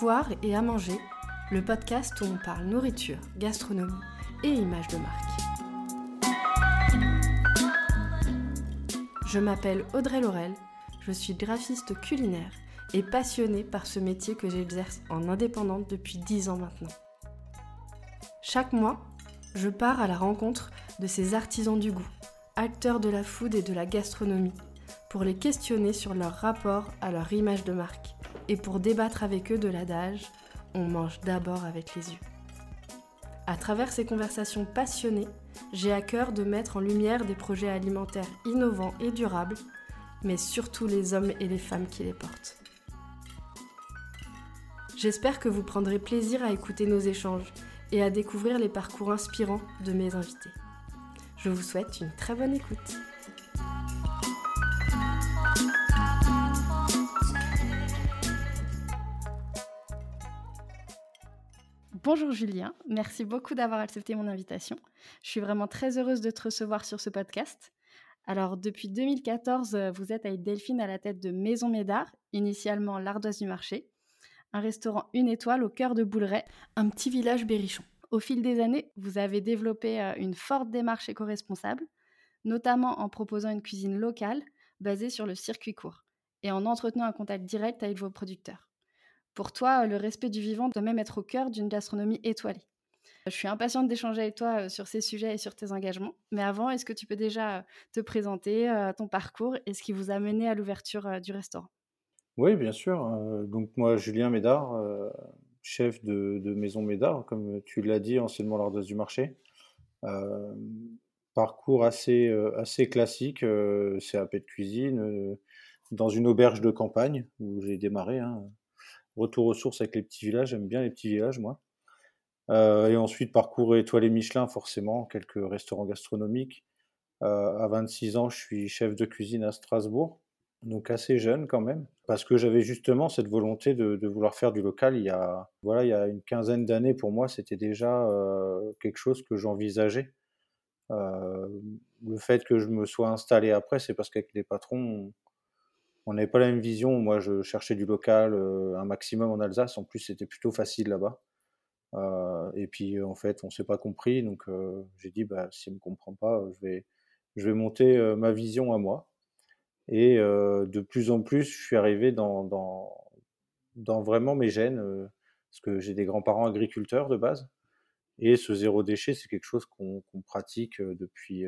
Avoir et à manger, le podcast où on parle nourriture, gastronomie et images de marque. Je m'appelle Audrey Laurel, je suis graphiste culinaire et passionnée par ce métier que j'exerce en indépendante depuis 10 ans maintenant. Chaque mois, je pars à la rencontre de ces artisans du goût, acteurs de la food et de la gastronomie, pour les questionner sur leur rapport à leur image de marque et pour débattre avec eux de l'adage On mange d'abord avec les yeux. À travers ces conversations passionnées, j'ai à cœur de mettre en lumière des projets alimentaires innovants et durables, mais surtout les hommes et les femmes qui les portent. J'espère que vous prendrez plaisir à écouter nos échanges et à découvrir les parcours inspirants de mes invités. Je vous souhaite une très bonne écoute. Bonjour Julien, merci beaucoup d'avoir accepté mon invitation. Je suis vraiment très heureuse de te recevoir sur ce podcast. Alors depuis 2014, euh, vous êtes avec Delphine à la tête de Maison Médard, initialement l'Ardoise du Marché, un restaurant une étoile au cœur de Bouleret, un petit village berrichon. Au fil des années, vous avez développé euh, une forte démarche éco-responsable, notamment en proposant une cuisine locale basée sur le circuit court et en entretenant un contact direct avec vos producteurs. Pour toi, le respect du vivant doit même être au cœur d'une gastronomie étoilée. Je suis impatiente d'échanger avec toi euh, sur ces sujets et sur tes engagements. Mais avant, est-ce que tu peux déjà euh, te présenter, euh, ton parcours et ce qui vous a mené à l'ouverture du restaurant? Oui, bien sûr. donc moi, Julien Médard, chef de, Maison Médard, comme tu l'as dit, anciennement l'Ardoise du Marché. parcours assez, assez classique, CAP de cuisine, dans une auberge de campagne où j'ai démarré. Hein retour aux sources avec les petits villages. J'aime bien les petits villages, moi. Euh, et ensuite, parcours étoilé Michelin, forcément, quelques restaurants gastronomiques. Euh, à 26 ans, je suis chef de cuisine à Strasbourg, donc assez jeune quand même, parce que j'avais justement cette volonté de, vouloir faire du local. Il y a, voilà, il y a une quinzaine d'années, pour moi, c'était déjà euh, quelque chose que j'envisageais. le fait que je me sois installé après, c'est parce qu'avec les patrons, on n'avait pas la même vision. Moi, je cherchais du local, euh, un maximum en Alsace. En plus, c'était plutôt facile là-bas. Euh, et puis, en fait, on s'est pas compris. Donc, euh, j'ai dit, bah, si on me comprend pas, je vais, monter ma vision à moi. Et de plus en plus, je suis arrivé dans, dans, vraiment mes gènes, parce que j'ai des grands-parents agriculteurs de base. Et ce zéro déchet, c'est quelque chose qu'on pratique depuis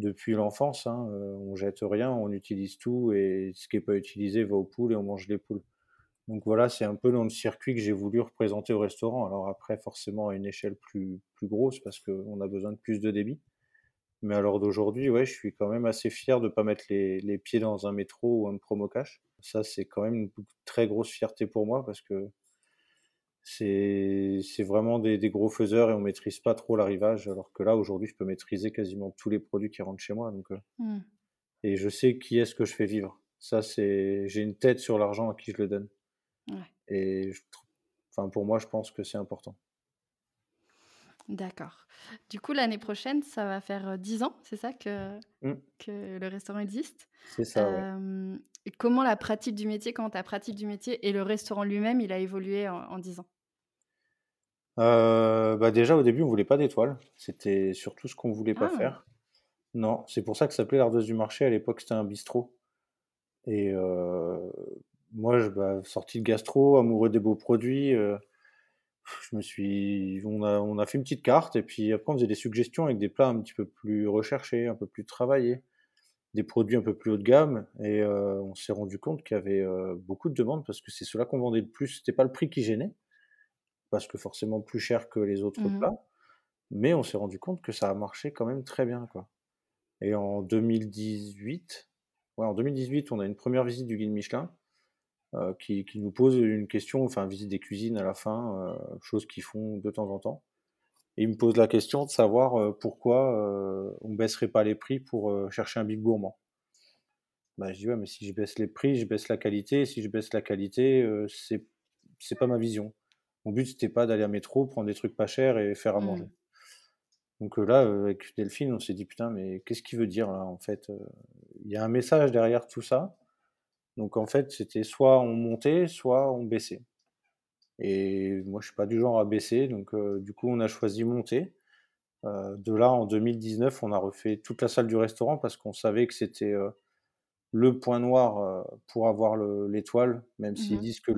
depuis l'enfance. Hein, euh, on jette rien, on utilise tout et ce qui n'est pas utilisé va aux poules et on mange les poules. Donc voilà, c'est un peu dans le circuit que j'ai voulu représenter au restaurant. Alors après, forcément à une échelle plus, plus grosse parce qu'on a besoin de plus de débit. Mais alors d'aujourd'hui, ouais, je suis quand même assez fier de ne pas mettre les, les, pieds dans un métro ou un promo cash. Ça, c'est quand même une très grosse fierté pour moi parce que c'est vraiment des, gros faiseurs et on maîtrise pas trop l'arrivage. Alors que là, aujourd'hui, je peux maîtriser quasiment tous les produits qui rentrent chez moi. Donc, euh, mmh. Et je sais qui est-ce que je fais vivre. Ça, c'est j'ai une tête sur l'argent à qui je le donne. Et enfin, pour moi, je pense que c'est important. D'accord. Du coup, l'année prochaine, ça va faire 10 ans, c'est ça que, mmh. que le restaurant existe C'est ça. comment la pratique du métier, comment ta pratique du métier et le restaurant lui-même, il a évolué en, 10 ans? Bah Déjà, au début, on voulait pas d'étoiles. C'était surtout ce qu'on voulait pas ah! faire. Non, c'est pour ça que ça s'appelait l'Ardeuse du Marché. À l'époque, c'était un bistrot. Et moi, je, bah, sorti de gastro, amoureux des beaux produits je me suis, on a, on a fait une petite carte et puis après on faisait des suggestions avec des plats un petit peu plus recherchés, un peu plus travaillés, des produits un peu plus haut de gamme et euh, on s'est rendu compte qu'il y avait euh, beaucoup de demandes parce que c'est cela qu'on vendait le plus. C'était pas le prix qui gênait parce que forcément plus cher que les autres mmh plats, mais on s'est rendu compte que ça a marché quand même très bien quoi. Et en 2018, ouais, en 2018, on a une première visite du guide Michelin euh, qui, nous pose une question, enfin visite des cuisines à la fin, euh, chose qu'ils font de temps en temps. Et il me pose la question de savoir euh, pourquoi on baisserait pas les prix pour chercher un big gourmand. Bah, je dis ouais, mais si je baisse les prix, je baisse la qualité. Si je baisse la qualité, c'est c'est pas ma vision. Mon but c'était pas d'aller à métro, prendre des trucs pas chers et faire à mmh. manger. Donc là, avec Delphine, on s'est dit putain, mais qu'est-ce qu'il veut dire là en fait Il y a un message derrière tout ça. Donc en fait, c'était soit on montait, soit on baissait. Et moi, je suis pas du genre à baisser, donc du coup, on a choisi monter. de là, en 2019, on a refait toute la salle du restaurant parce qu'on savait que c'était le point noir pour avoir l'étoile, même s'ils Mmh disent que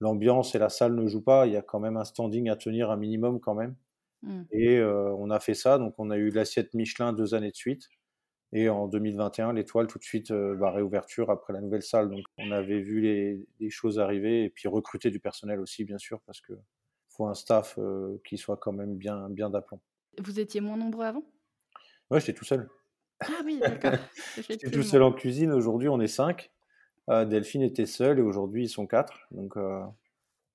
l'ambiance et la salle ne jouent pas, il y a quand même un standing à tenir un minimum quand même. Mmh. Et on a fait ça, donc on a eu l'assiette Michelin deux années de suite. Et en 2021, l'étoile tout de suite, bah, réouverture après la nouvelle salle. Donc on avait vu les, choses arriver et puis recruter du personnel aussi, bien sûr, parce qu'il faut un staff qui soit quand même bien, bien d'aplomb. Vous étiez moins nombreux avant? Ouais, j'étais tout seul. Ah oui, d'accord. J'étais tout seul en cuisine. Aujourd'hui, on est cinq. Delphine était seule et aujourd'hui, ils sont quatre. Donc,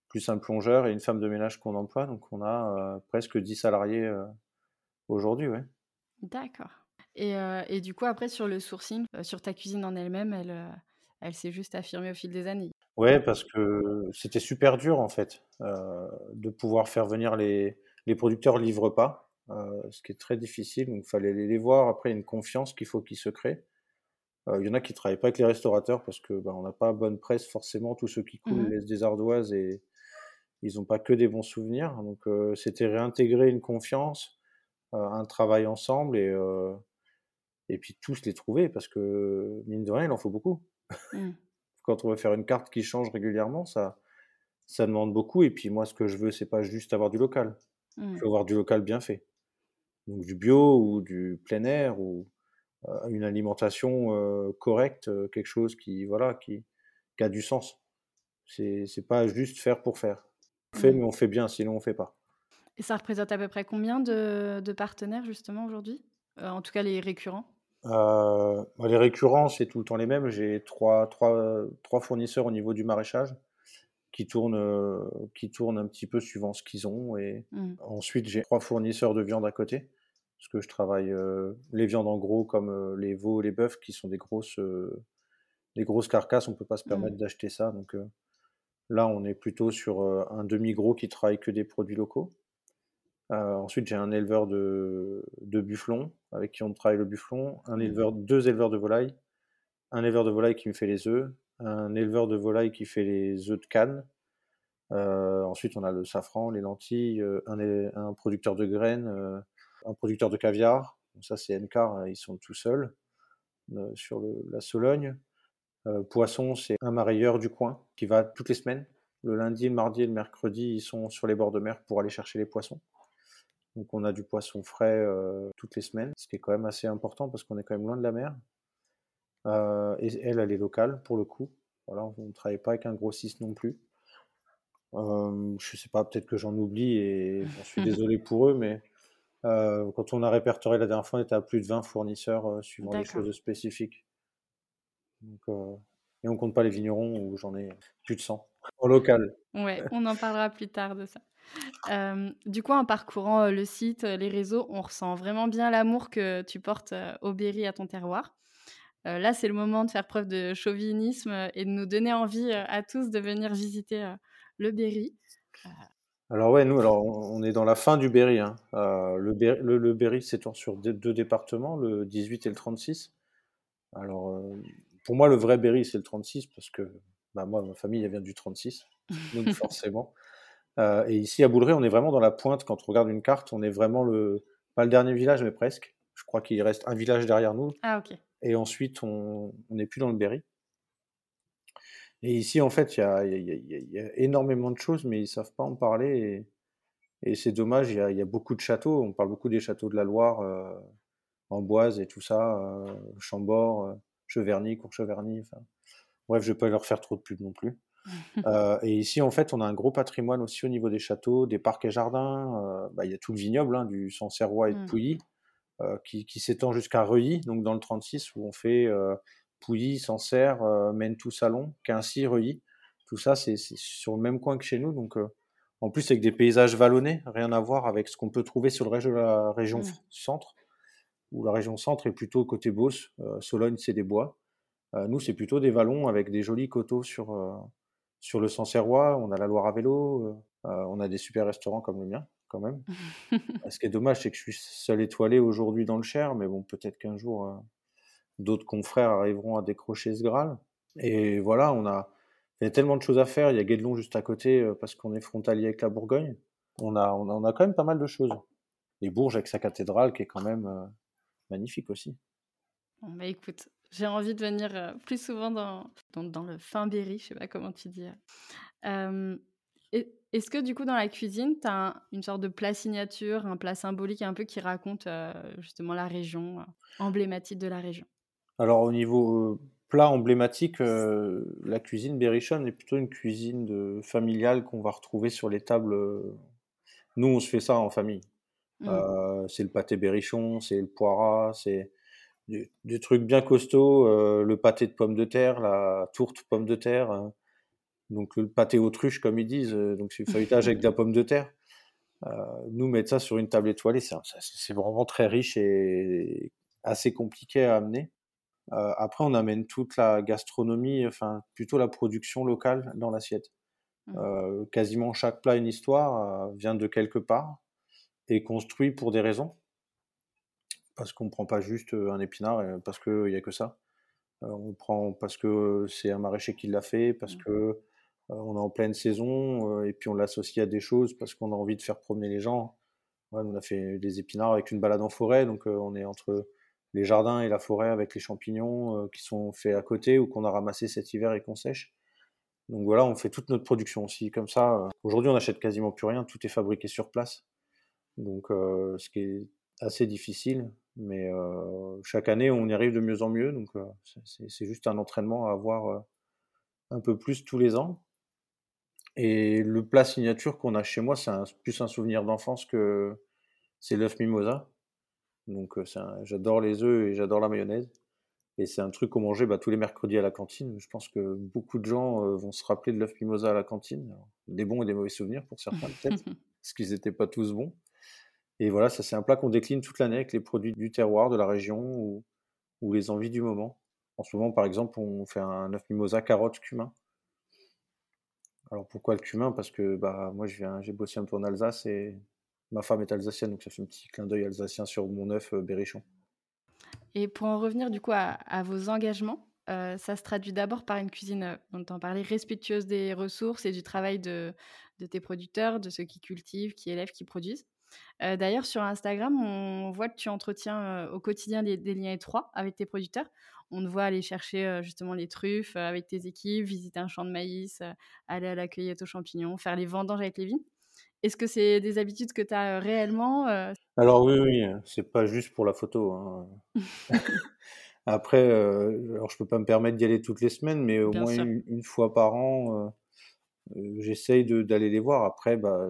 plus un plongeur et une femme de ménage qu'on emploie. Donc, on a presque 10 salariés aujourd'hui. Ouais. D'accord. Et, et, du coup, après, sur le sourcing, sur ta cuisine en elle-même, elle, elle s'est juste affirmée au fil des années. Ouais, parce que c'était super dur en fait de pouvoir faire venir les, les producteurs livrent pas, ce qui est très difficile. Donc, il fallait les voir. Après, il y a une confiance qu'il faut qu'ils se créent. Il y en a qui travaillent pas avec les restaurateurs parce que bah, on n'a pas bonne presse forcément. Tous ceux qui coulent mmh laissent des ardoises et ils n'ont pas que des bons souvenirs. Donc c'était réintégrer une confiance, un travail ensemble et et puis tous les trouver parce que mine de rien il en faut beaucoup. Mmh. Quand on veut faire une carte qui change régulièrement, ça ça demande beaucoup. Et puis moi ce que je veux c'est pas juste avoir du local. Je veux mmh. avoir du local bien fait. Donc du bio ou du plein air ou une alimentation correcte, quelque chose qui voilà qui, qui a du sens. C'est c'est pas juste faire pour faire. On fait, mmh. mais on fait bien, sinon on fait pas. Et ça représente à peu près combien de, de partenaires justement aujourd'hui? En tout cas les récurrents? Bah, Les récurrents, c'est tout le temps les mêmes. J'ai trois, trois, trois fournisseurs au niveau du maraîchage qui tournent, qui tournent un petit peu suivant ce qu'ils ont. Et mmh. ensuite, j'ai trois fournisseurs de viande à côté parce que je travaille les viandes en gros comme les veaux, les bœufs, qui sont des grosses, des grosses carcasses. On peut pas se mmh. permettre d'acheter ça. Donc là, on est plutôt sur un demi-gros qui travaille que des produits locaux. Ensuite, j'ai un éleveur de, de bufflons avec qui on travaille le bufflon, un mmh. éleveur, deux éleveurs de volailles, un éleveur de volailles qui me fait les œufs, un éleveur de volailles qui fait les œufs de canne. ensuite, on a le safran, les lentilles, un, un producteur de graines, un producteur de caviar. ça, c'est NK, hein, ils sont tout seuls euh, sur la Sologne. Euh, poisson, c'est un marailleur du coin qui va toutes les semaines. Le lundi, le mardi et le mercredi, ils sont sur les bords de mer pour aller chercher les poissons. Donc on a du poisson frais euh, toutes les semaines, ce qui est quand même assez important parce qu'on est quand même loin de la mer. et elle, elle est locale pour le coup. Voilà, on ne travaille pas avec un grossiste non plus. Euh, je sais pas, peut-être que j'en oublie et je suis désolé pour eux, mais euh, quand on a répertorié la dernière fois, on était à plus de 20 fournisseurs euh, suivant les choses spécifiques. Euh, et on compte pas les vignerons où j'en ai plus de 100 en local. Ouais, on en parlera plus tard de ça. Du coup, en parcourant le site, les réseaux, on ressent vraiment bien l'amour que tu portes au Berry, à ton terroir. là, c'est le moment de faire preuve de chauvinisme et de nous donner envie à tous de venir visiter le Berry. Alors ouais, nous, alors on est dans la fin du Berry. Hein. Euh, le, Berry le, Berry s'étend sur deux, départements, le 18 et le 36. Alors euh, pour moi, le vrai Berry, c'est le 36 parce que bah, moi, ma famille, elle vient du 36, donc forcément. Euh, et ici à Bouleret, on est vraiment dans la pointe. Quand on regarde une carte, on est vraiment le pas le dernier village, mais presque. Je crois qu'il reste un village derrière nous. Ah ok. Et ensuite, on n'est plus dans le Berry. Et ici, en fait, il y a, y a, énormément de choses, mais ils ne savent pas en parler. Et, c'est dommage, il y, a, beaucoup de châteaux. On parle beaucoup des châteaux de la Loire, euh, Amboise et tout ça, euh, Chambord, euh, Cheverny, Courcheverny. Enfin, bref, je ne vais pas leur faire trop de pub non plus. Euh, et ici, en fait, on a un gros patrimoine aussi au niveau des châteaux, des parcs et jardins. Bah, il y a tout le vignoble, hein, du Sancerrois et de mmh. Pouilly, qui, qui s'étend jusqu'à Reuilly, donc dans le 36, où on fait Pouilly, Sancerre, euh, Mentou, Salon, Quincy, Reuilly. Tout ça, c'est sur le même coin que chez nous. Donc, euh, en plus, avec des paysages vallonnés, rien à voir avec ce qu'on peut trouver sur le reste de la région mmh. centre, où la région centre est plutôt côté Beauce. Euh, Sologne, c'est des bois. nous, c'est plutôt des vallons avec des jolis coteaux sur, sur le Sancerrois. On a la Loire à vélo. on a des super restaurants comme le mien, quand même. ce qui est dommage, c'est que je suis seul étoilé aujourd'hui dans le Cher, mais bon, peut-être qu'un jour d'autres confrères arriveront à décrocher ce Graal. Et voilà, on a, il y a tellement de choses à faire. Il y a Guédelon juste à côté euh, parce qu'on est frontalier avec la Bourgogne. On a, on a, quand même pas mal de choses. Et Bourges avec sa cathédrale qui est quand même euh, magnifique aussi. Bon, bah écoute, j'ai envie de venir euh, plus souvent dans, dans, le fin Berry, je sais pas comment tu dis. Est-ce que du coup dans la cuisine, tu as une sorte de plat signature, un plat symbolique un peu qui raconte justement la région, emblématique de la région? Alors au niveau plat emblématique, euh, la cuisine berrichonne est plutôt une cuisine de, familiale qu'on va retrouver sur les tables. Euh, nous, on se fait ça en famille. Mmh. Euh, c'est le pâté berrichon, c'est le poiras, c'est des, trucs bien costauds, le pâté de pommes de terre, la tourte pommes de terre, donc le pâté autruche comme ils disent, donc c'est le feuilletage avec de la pomme de terre. nous mettre ça sur une table étoilée, c'est vraiment très riche et assez compliqué à amener. Euh, après, on amène toute la gastronomie, enfin plutôt la production locale dans l'assiette. Mmh. Euh, quasiment chaque plat, une histoire, euh, vient de quelque part et construit pour des raisons. Parce qu'on ne prend pas juste un épinard parce qu'il n'y a que ça. on prend parce que c'est un maraîcher qui l'a fait, parce qu'on mmh. que on est en pleine saison et puis on l'associe à des choses parce qu'on a envie de faire promener les gens. on a fait des épinards avec une balade en forêt, donc on est entre les jardins et la forêt avec les champignons qui sont faits à côté ou qu'on a ramassé cet hiver et qu'on sèche. Donc voilà, on fait toute notre production aussi comme ça. Aujourd'hui, on n'achète quasiment plus rien, tout est fabriqué sur place. Donc euh, ce qui est assez difficile, mais chaque année, on y arrive de mieux en mieux. Donc c'est juste un entraînement à avoir un peu plus tous les ans. Et le plat signature qu'on a chez moi, c'est plus un souvenir d'enfance que c'est l'œuf mimosa. Donc j'adore les œufs et j'adore la mayonnaise. Et c'est un truc qu'on mangeait bah, tous les mercredis à la cantine. Je pense que beaucoup de gens vont se rappeler de l'œuf mimosa à la cantine. des bons et des mauvais souvenirs pour certains peut-être, parce qu'ils n'étaient pas tous bons. Et voilà, ça c'est un plat qu'on décline toute l'année avec les produits du terroir, de la région ou, les envies du moment. En ce moment, par exemple, on fait un œuf mimosa carotte cumin. Alors pourquoi le cumin? Parce que bah, moi j'ai bossé un peu en Alsace et Ma femme est alsacienne, donc ça fait un petit clin d'œil alsacien sur mon œuf euh, berrichon. Et pour en revenir du coup à, vos engagements, euh, ça se traduit d'abord par une cuisine, euh, on parlait, respectueuse des ressources et du travail de, tes producteurs, de ceux qui cultivent, qui élèvent, qui produisent. D'ailleurs, sur Instagram, on voit que tu entretiens au quotidien des, liens étroits avec tes producteurs. On te voit aller chercher justement les truffes avec tes équipes, visiter un champ de maïs, aller à la cueillette aux champignons, faire les vendanges avec les vignes. Est-ce que c'est des habitudes que tu as réellement Alors oui, oui, c'est pas juste pour la photo. Hein. Après, alors je peux pas me permettre d'y aller toutes les semaines, mais au moins une, fois par an, j'essaye d'aller les voir. Après, bah,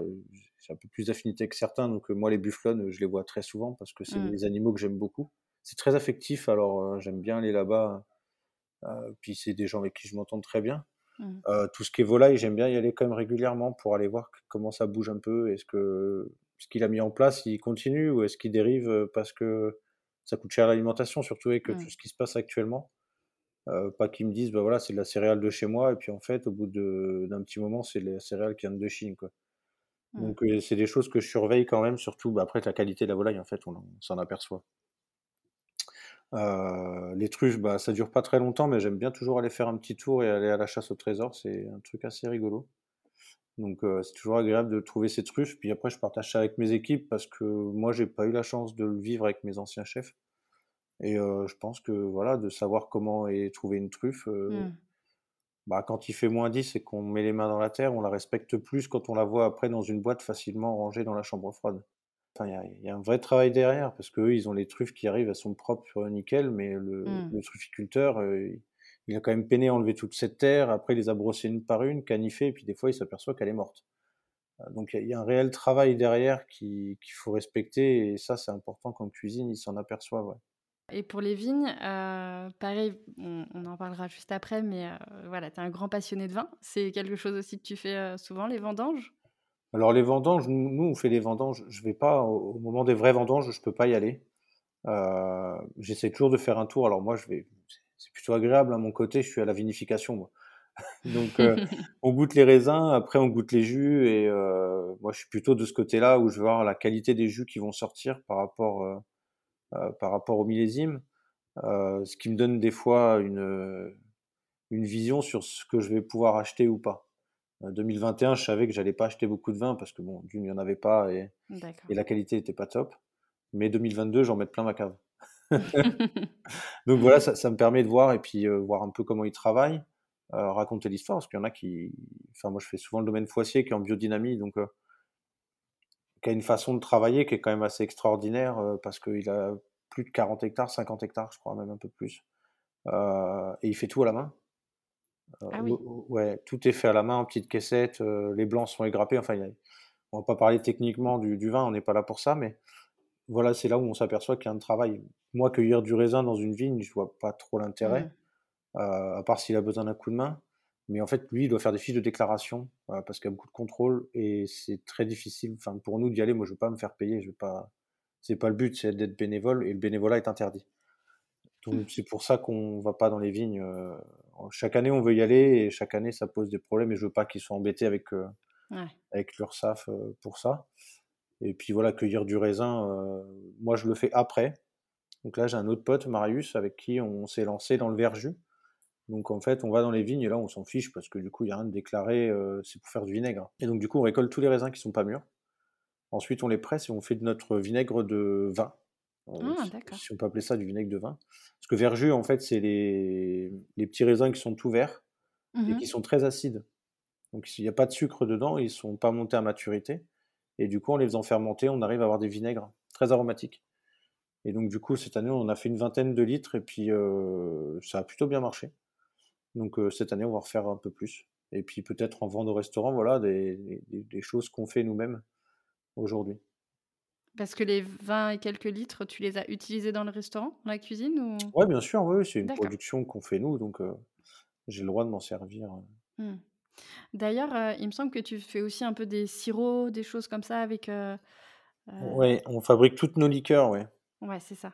j'ai un peu plus d'affinité que certains, donc moi les bufflons, je les vois très souvent parce que c'est mmh. des animaux que j'aime beaucoup. C'est très affectif, alors j'aime bien aller là-bas. puis c'est des gens avec qui je m'entends très bien. Mmh. Euh, tout ce qui est volaille, j'aime bien y aller quand même régulièrement pour aller voir comment ça bouge un peu. Est-ce que ce qu'il a mis en place, il continue ou est-ce qu'il dérive euh, parce que ça coûte cher l'alimentation, surtout avec mmh. tout ce qui se passe actuellement. Euh, pas qu'ils me disent, bah voilà, c'est de la céréale de chez moi, et puis en fait, au bout d'un petit moment, c'est la céréale qui vient de Chine, quoi. Mmh. Donc, c'est des choses que je surveille quand même, surtout bah, après la qualité de la volaille, en fait, on s'en aperçoit. Euh, les truffes, bah, ça dure pas très longtemps, mais j'aime bien toujours aller faire un petit tour et aller à la chasse au trésor. C'est un truc assez rigolo. Donc euh, c'est toujours agréable de trouver ces truffes. Puis après, je partage ça avec mes équipes parce que moi, j'ai pas eu la chance de le vivre avec mes anciens chefs. Et euh, je pense que voilà, de savoir comment est trouver une truffe, mmh. Bah, quand il fait moins 10 et qu'on met les mains dans la terre, on la respecte plus quand on la voit après dans une boîte facilement rangée dans la chambre froide il y, a un vrai travail derrière parce qu'eux, ils ont les truffes qui arrivent, elles sont propres, nickel, mais le, mmh. trufficulteur, euh, il a quand même peiné à enlever toute cette terre. Après, il les a brossées une par une, canifées, et puis des fois, il s'aperçoit qu'elle est morte. Euh, donc, il y, a un réel travail derrière qu'il faut respecter, et ça, c'est important quand cuisine, il s'en aperçoit. Et pour les vignes, euh, pareil, on, en parlera juste après, mais voilà, tu es un grand passionné de vin. C'est quelque chose aussi que tu fais souvent, les vendanges? Alors les vendanges, nous, on fait les vendanges. Je vais pas au, moment des vraies vendanges, je peux pas y aller. Euh, j'essaie toujours de faire un tour. Alors moi, je vais, c'est plutôt agréable à mon côté. Je suis à la vinification, moi. Donc euh, on goûte les raisins, après on goûte les jus, et euh, moi je suis plutôt de ce côté-là où je veux voir la qualité des jus qui vont sortir par rapport par rapport au millésime. ce qui me donne des fois une une vision sur ce que je vais pouvoir acheter ou pas. 2021, je savais que j'allais pas acheter beaucoup de vin parce que bon, d'une, il n'y en avait pas et, et la qualité n'était pas top. Mais 2022, j'en mets plein ma cave. Donc voilà, ça, ça, me permet de voir et puis voir un peu comment ils travaillent, raconter l'histoire, parce qu'il y en a qui. Enfin, moi, je fais souvent le domaine foissier qui est en biodynamie, donc qui a une façon de travailler qui est quand même assez extraordinaire parce qu'il a plus de 40 hectares, 50 hectares, je crois, même un peu plus. et il fait tout à la main. Ah oui. Ouais, tout est fait à la main en petites caissettes, les blancs sont égrappés. Enfin, y a, on va pas parler techniquement du, du vin, on n'est pas là pour ça, mais voilà, c'est là où on s'aperçoit qu'il y a un travail. Moi, cueillir du raisin dans une vigne, je vois pas trop l'intérêt, mmh. à part s'il a besoin d'un coup de main. Mais en fait, lui, il doit faire des fiches de déclaration parce qu'il y a beaucoup de contrôle et c'est très difficile. Enfin, pour nous d'y aller, moi, je veux pas me faire payer. Je veux pas. C'est pas le but, c'est d'être bénévole et le bénévolat est interdit. Donc mmh. c'est pour ça qu'on va pas dans les vignes. chaque année, on veut y aller et chaque année, ça pose des problèmes et je veux pas qu'ils soient embêtés avec avec leur SAF pour ça. Et puis voilà, cueillir du raisin, moi je le fais après. Donc là, j'ai un autre pote, Marius, avec qui on s'est lancé dans le verjus. Donc en fait, on va dans les vignes et là, on s'en fiche parce que du coup, il n'y a rien de déclaré, c'est pour faire du vinaigre. Et donc du coup, on récolte tous les raisins qui sont pas mûrs. Ensuite, on les presse et on fait de notre vinaigre de vin. Ah, si on peut appeler ça du vinaigre de vin. Parce que verjus, en fait, c'est les... les, petits raisins qui sont tout verts et mmh qui sont très acides. Donc s'il n'y a pas de sucre dedans, ils ne sont pas montés à maturité. Et du coup, en les faisant fermenter, on arrive à avoir des vinaigres très aromatiques. Et donc, du coup, cette année, on a fait une vingtaine de litres et puis euh, ça a plutôt bien marché. Donc, euh, cette année, on va refaire un peu plus. Et puis, peut-être en vendre au restaurant, voilà, des, des, choses qu'on fait nous-mêmes aujourd'hui. Parce que les 20 et quelques litres, tu les as utilisés dans le restaurant, dans la cuisine ou... Oui, bien sûr, oui, c'est une production qu'on fait nous, donc euh, j'ai le droit de m'en servir. Mmh. D'ailleurs, euh, il me semble que tu fais aussi un peu des sirops, des choses comme ça avec, euh, Ouais, on fabrique toutes nos liqueurs, ouais. Ouais, c'est ça.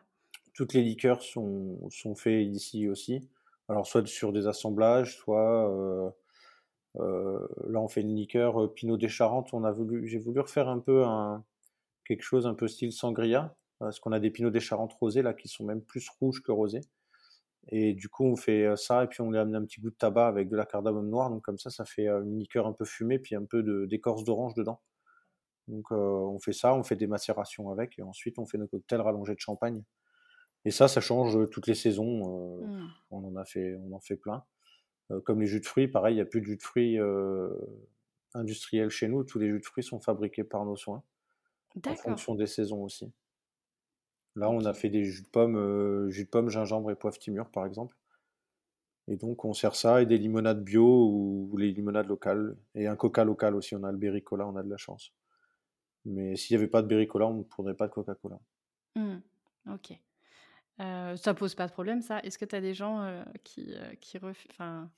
Toutes les liqueurs sont sont faits ici aussi. Alors soit sur des assemblages, soit, là on fait une liqueur, Pinot des Charentes. On a voulu j'ai voulu refaire un peu quelque chose un peu style sangria, parce qu'on a des Pinot des Charentes rosés là qui sont même plus rouges que rosés. Et du coup, on fait ça et puis on lui amène un petit goût de tabac avec de la cardamome noire. Donc comme ça, ça fait une liqueur un peu fumée puis un peu d'écorce d'orange dedans. Donc on fait ça, on fait des macérations avec et ensuite on fait nos cocktails rallongés de champagne. Et ça, ça change toutes les saisons. Mmh. On en a fait, on en fait plein. comme les jus de fruits, pareil, il n'y a plus de jus de fruits industriels chez nous. Tous les jus de fruits sont fabriqués par nos soins. En fonction des saisons aussi. Là, on a fait des jus de pommes, jus de pommes, gingembre et poivre timur, par exemple. Et donc, on sert ça et des limonades bio ou, les limonades locales. Et un coca local aussi. On a le Berry-Cola, on a de la chance. Mais s'il n'y avait pas de Berry-Cola, on ne prendrait pas de Coca-Cola. Mmh, ok. Euh, ça pose pas de problème, ça Est-ce que tu as des gens euh, qui, euh, qui refusent. Enfin,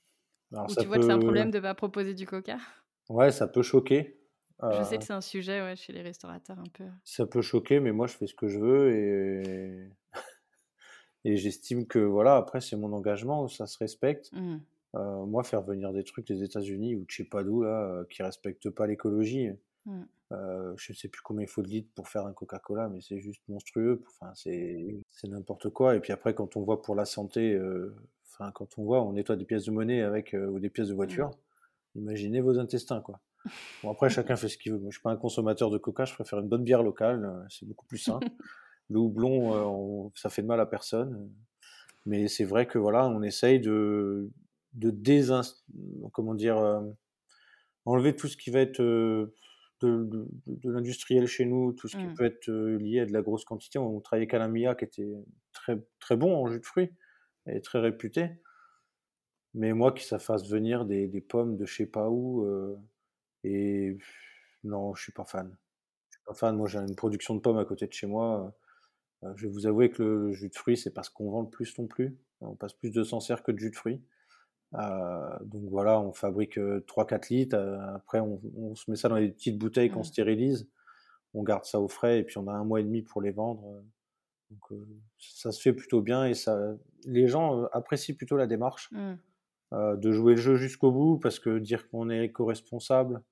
ou tu vois que c'est un problème de ne pas proposer du coca? Ouais, ça peut choquer. Je sais que c'est un sujet ouais, chez les restaurateurs un peu. Ça peut choquer, mais moi je fais ce que je veux et, et j'estime que voilà, après c'est mon engagement, ça se respecte. Mmh. Euh, moi, faire venir des trucs des États-Unis ou de je sais pas d'où là, euh, qui respectent pas l'écologie, mmh. euh, je sais plus combien il faut de litres pour faire un Coca-Cola, mais c'est juste monstrueux. Enfin, c'est n'importe quoi. Et puis après, quand on voit pour la santé, euh, enfin quand on voit, on nettoie des pièces de monnaie avec ou des pièces de mmh. voiture. Imaginez vos intestins, quoi. Bon, après, chacun fait ce qu'il veut. Moi, je suis pas un consommateur de coca, je préfère une bonne bière locale, euh, c'est beaucoup plus sain. Le houblon, euh, ça fait de mal à personne. Mais c'est vrai que voilà, on essaye de, de comment dire, euh, enlever tout ce qui va être de, l'industriel chez nous, tout ce qui mmh. peut être lié à de la grosse quantité. On travaillait avec Alain Mia, qui était très, très bon en jus de fruits et très réputé. Mais moi, que ça fasse venir des, des pommes de je sais pas où, et non, je suis pas fan. Je suis pas fan. Moi, j'ai une production de pommes à côté de chez moi. Euh, je vais vous avouer que le jus de fruits, c'est parce qu'on vend le plus non plus. On passe plus de Sancerre que de jus de fruits. Euh, donc voilà, on fabrique 3-4 litres. après, on, se met ça dans des petites bouteilles qu'on mmh. stérilise. On garde ça au frais et puis on a un mois et demi pour les vendre. Donc ça se fait plutôt bien et ça, les gens apprécient plutôt la démarche. Mmh. Euh, de jouer le jeu jusqu'au bout, parce que dire qu'on est éco-responsable,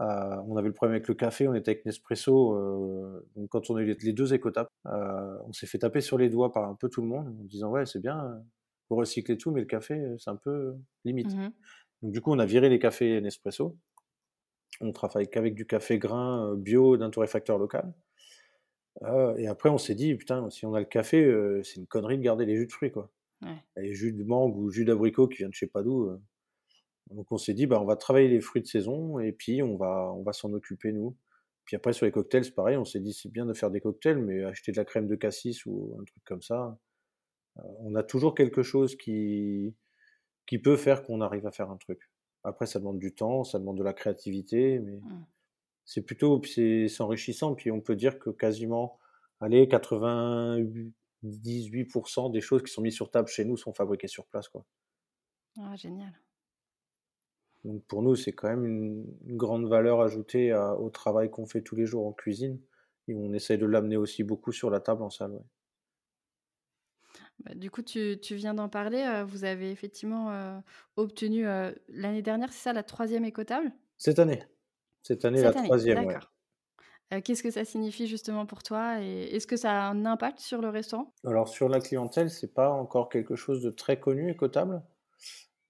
euh, on avait le problème avec le café, on était avec Nespresso, euh, donc quand on a eu les deux écotapes, on s'est fait taper sur les doigts par un peu tout le monde en disant ouais c'est bien, faut recycler tout, mais le café, c'est un peu limite. Mmh Donc du coup, on a viré les cafés Nespresso. On travaille qu'avec du café grain bio d'un torréfacteur local. et après, on s'est dit, putain, si on a le café, c'est une connerie de garder les jus de fruits, quoi. Les jus de mangue ou jus d'abricot qui viennent de je sais pas d'où. Donc on s'est dit, bah, on va travailler les fruits de saison et puis on va, on va s'en occuper, nous. Puis après, sur les cocktails, c'est pareil, on s'est dit, c'est bien de faire des cocktails, mais acheter de la crème de cassis ou un truc comme ça, on a toujours quelque chose qui, qui peut faire qu'on arrive à faire un truc. Après, ça demande du temps, ça demande de la créativité, mais mmh. c'est plutôt c'est enrichissant. Puis on peut dire que quasiment, allez, 98% des choses qui sont mises sur table chez nous sont fabriquées sur place. Quoi. Ah, génial. Donc pour nous, c'est quand même une, grande valeur ajoutée au travail qu'on fait tous les jours en cuisine. Et on essaye de l'amener aussi beaucoup sur la table en salle. Bah, du coup, tu, viens d'en parler. Euh, vous avez effectivement euh, obtenu euh, l'année dernière, c'est ça, la troisième écotable? Cette année. Cette année, la troisième. D'accord. Qu'est-ce que ça signifie justement pour toi? Et est-ce que ça a un impact sur le restaurant? Alors sur la clientèle, c'est pas encore quelque chose de très connu écotable,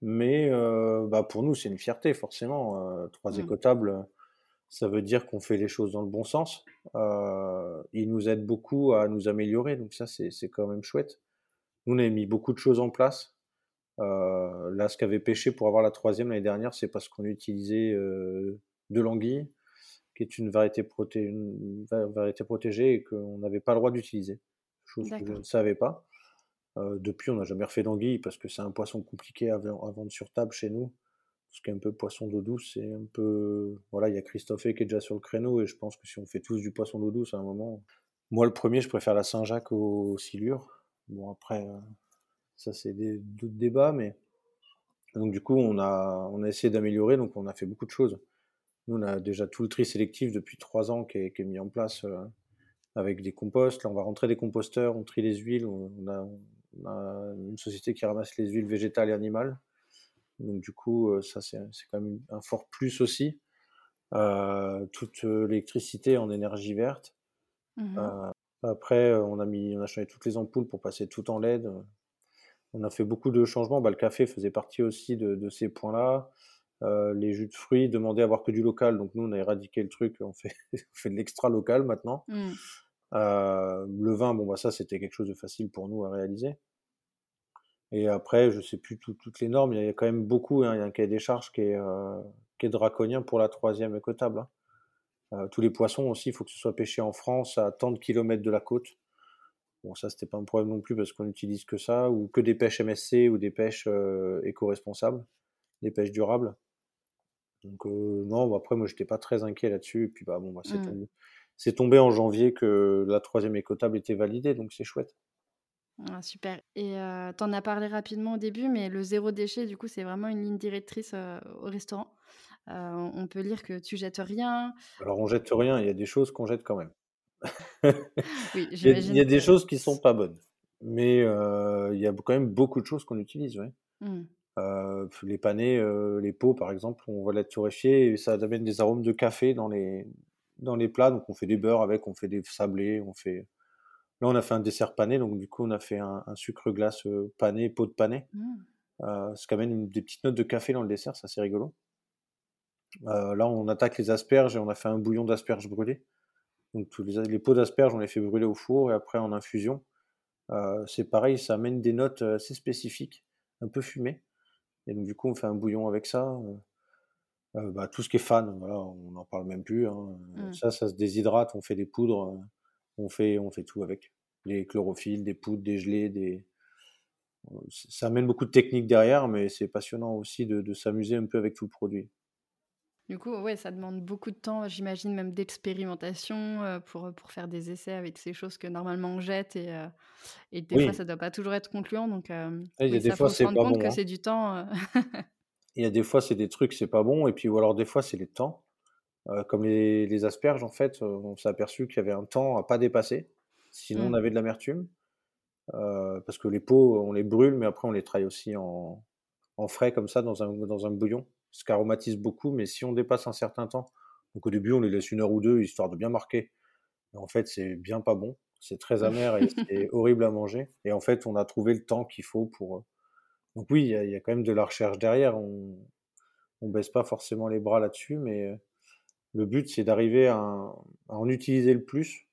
mais bah, pour nous c'est une fierté forcément. trois mmh. écotables, ça veut dire qu'on fait les choses dans le bon sens. ils nous aident beaucoup à nous améliorer, donc ça c'est quand même chouette. Nous, on a mis beaucoup de choses en place. Euh, là, ce qu'avait pêché pour avoir la troisième l'année dernière, c'est parce qu'on utilisait euh, de l'anguille, qui est une variété, protégée et qu'on n'avait pas le droit d'utiliser. Chose que je ne savais pas. Euh, depuis, on n'a jamais refait d'anguille parce que c'est un poisson compliqué à, vendre sur table chez nous. Parce qu'un peu poisson d'eau douce, c'est un peu. Voilà, il y a Christophe qui est déjà sur le créneau et je pense que si on fait tous du poisson d'eau douce à un moment. Moi, le premier, je préfère la Saint-Jacques aux silures Bon, après, euh, ça, c'est d'autres débats, mais. Donc, du coup, on a, on a essayé d'améliorer, donc on a fait beaucoup de choses. Nous, on a déjà tout le tri sélectif depuis trois ans qui est, mis en place euh, avec des composts. Là, on va rentrer des composteurs, on trie les huiles. On, a, une société qui ramasse les huiles végétales et animales. Donc, du coup, euh, ça, c'est quand même un fort plus aussi. toute l'électricité en énergie verte. Mmh après, on a mis, on a changé toutes les ampoules pour passer tout en LED. On a fait beaucoup de changements. Bah, le café faisait partie aussi de, ces points-là. les jus de fruits demandaient à avoir que du local. Donc nous, on a éradiqué le truc. On fait, fait de l'extra local maintenant. Mmh. le vin, bon, bah, ça, c'était quelque chose de facile pour nous à réaliser. Et après, je sais plus toutes les normes. Il y a quand même beaucoup. Hein. il y a un cahier des charges qui est, qui est draconien pour la troisième écotable. Hein. Euh, tous les poissons aussi, il faut que ce soit pêché en France à tant de kilomètres de la côte. Bon, ça, c'était pas un problème non plus parce qu'on n'utilise que ça, ou que des pêches MSC ou des pêches euh, éco-responsables, des pêches durables. Donc, euh, non, après, moi, j'étais pas très inquiet là-dessus. Et puis, bah, bon, bah, c'est, mmh. tombé, en janvier que la troisième écotable était validée, donc c'est chouette. Ah, super. Et tu en as parlé rapidement au début, mais le zéro déchet, du coup, c'est vraiment une ligne directrice au restaurant. Euh, on peut lire que tu jettes rien. Alors on jette rien, il y a des choses qu'on jette quand même. oui, il, y a, des choses qui sont pas bonnes, mais euh, il y a quand même beaucoup de choses qu'on utilise. Mmh. Euh, les panais, les pots par exemple, on va les torréfier et ça amène des arômes de café dans les, dans les plats. Donc on fait des beurres avec, on fait des sablés, on fait. Là on a fait un dessert pané, donc du coup on a fait un, sucre glace pané, pot de pané. Mmh. ce qui amène des petites notes de café dans le dessert, ça c'est rigolo. Euh, là, on attaque les asperges et on a fait un bouillon d'asperges brûlées. Donc, tous les, pots d'asperges, on les fait brûler au four et après en infusion. Euh, c'est pareil, ça amène des notes euh, assez spécifiques, un peu fumées. Et donc, du coup, on fait un bouillon avec ça. Bah, tout ce qui est fan, voilà, on n'en parle même plus. Hein. Mmh. Ça, ça se déshydrate, on fait des poudres, on, fait, on fait tout avec. Les chlorophylles, des poudres, des gelées, des... Ça amène beaucoup de techniques derrière, mais c'est passionnant aussi de s'amuser un peu avec tout le produit. Du coup, ouais, ça demande beaucoup de temps, j'imagine même d'expérimentation euh, pour, pour faire des essais avec ces choses que normalement on jette et, euh, et des fois ça doit pas toujours être concluant. Donc, euh, il y a des fois c'est pas compte que hein. c'est du temps. il y a des fois c'est des trucs c'est pas bon et puis ou alors des fois c'est les temps. comme les, les, asperges en fait, on s'est aperçu qu'il y avait un temps à pas dépasser, sinon on mmh. avait de l'amertume. parce que les pots on les brûle mais après on les traille aussi en, en frais comme ça dans un, dans un bouillon ce qui aromatise beaucoup, mais si on dépasse un certain temps, donc au début on les laisse une heure ou deux histoire de bien marquer, en fait c'est bien pas bon, c'est très amer et c'est horrible à manger, et en fait on a trouvé le temps qu'il faut pour, Donc oui, il y a il y a quand même de la recherche derrière. On on baisse pas forcément les bras là-dessus, mais, heu, le but, c'est d'arriver à en à en utiliser le plus,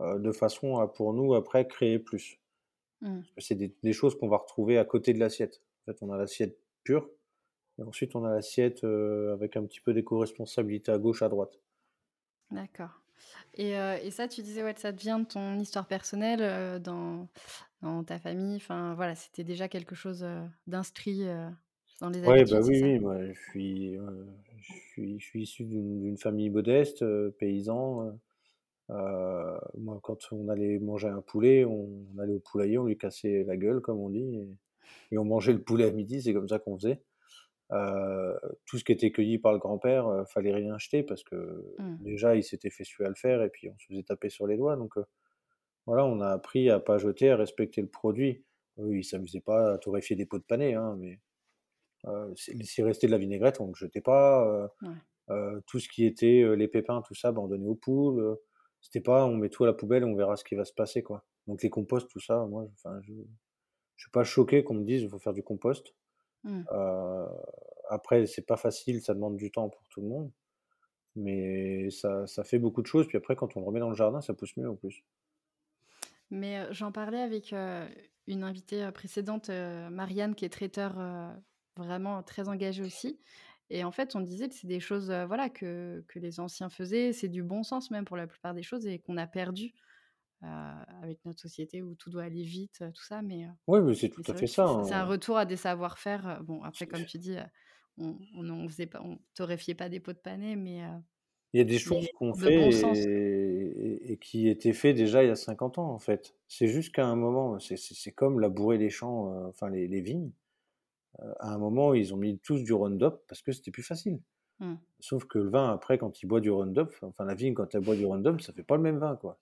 heu, de façon à, pour nous, après, créer plus. Mmh. C'est des des choses qu'on va retrouver à côté de l'assiette. En fait, on a l'assiette pure et ensuite on a l'assiette, heu, avec un petit peu d'éco-responsabilité à gauche, à droite. D'accord et heu et ça, tu disais, ouais, ça te vient de ton histoire personnelle, heu, dans dans ta famille, enfin, voilà, c'était déjà quelque chose, heu, d'inscrit, dans les Ouais, bah, habitudes, oui, oui, moi, je suis, je suis je suis issu d'une famille modeste, paysan, moi, quand on allait manger un poulet, on allait au poulailler, on lui cassait la gueule, comme on dit et et on mangeait le poulet à midi, c'est comme ça qu'on faisait. Tout ce qui était cueilli par le grand-père, heu, fallait rien jeter parce que, Mmh. déjà, il s'était fait suer à le faire et puis on se faisait taper sur les doigts donc voilà, on a appris à pas jeter, à respecter le produit. Eux, ils s'amusaient pas à torréfier des pots de panais, hein, mais s'il restait de la vinaigrette, on le jetait pas, Ouais. tout ce qui était, les pépins, tout ça, bah, on donnait aux poules, c'était pas: «On met tout à la poubelle et on verra ce qui va se passer», quoi. Donc les composts, tout ça, moi, je je suis pas choqué qu'on me dise: «Il faut faire du compost». Mmh. Après, c'est pas facile, ça demande du temps pour tout le monde, mais ça ça fait beaucoup de choses, puis après, quand on le remet dans le jardin, ça pousse mieux, en plus. Mais j'en parlais avec, une invitée, précédente, Marianne, qui est traiteur, vraiment très engagée aussi et en fait, on disait que c'est des choses, voilà, que que les anciens faisaient. C'est du bon sens, même, pour la plupart des choses et qu'on a perdu, avec notre société où tout doit aller vite, tout ça, mais Oui, mais c'est tout à fait ça, c'est c'est un hein. retour à des savoir-faire, bon, après, comme tu dis, on on en faisait pas on torréfiait pas des pots de panais, mais Il y a des choses qu'on de fait bon et et et qui étaient faits déjà il y a 50 ans, en fait. C'est juste qu'à un moment, c'est comme labourer les champs, enfin les les vignes. À un moment, ils ont mis tous du Roundup parce que c'était plus facile. Mmh. Sauf que le vin, après, quand il boit du Roundup, enfin la vigne, quand elle boit du Roundup, ça fait pas le même vin, quoi.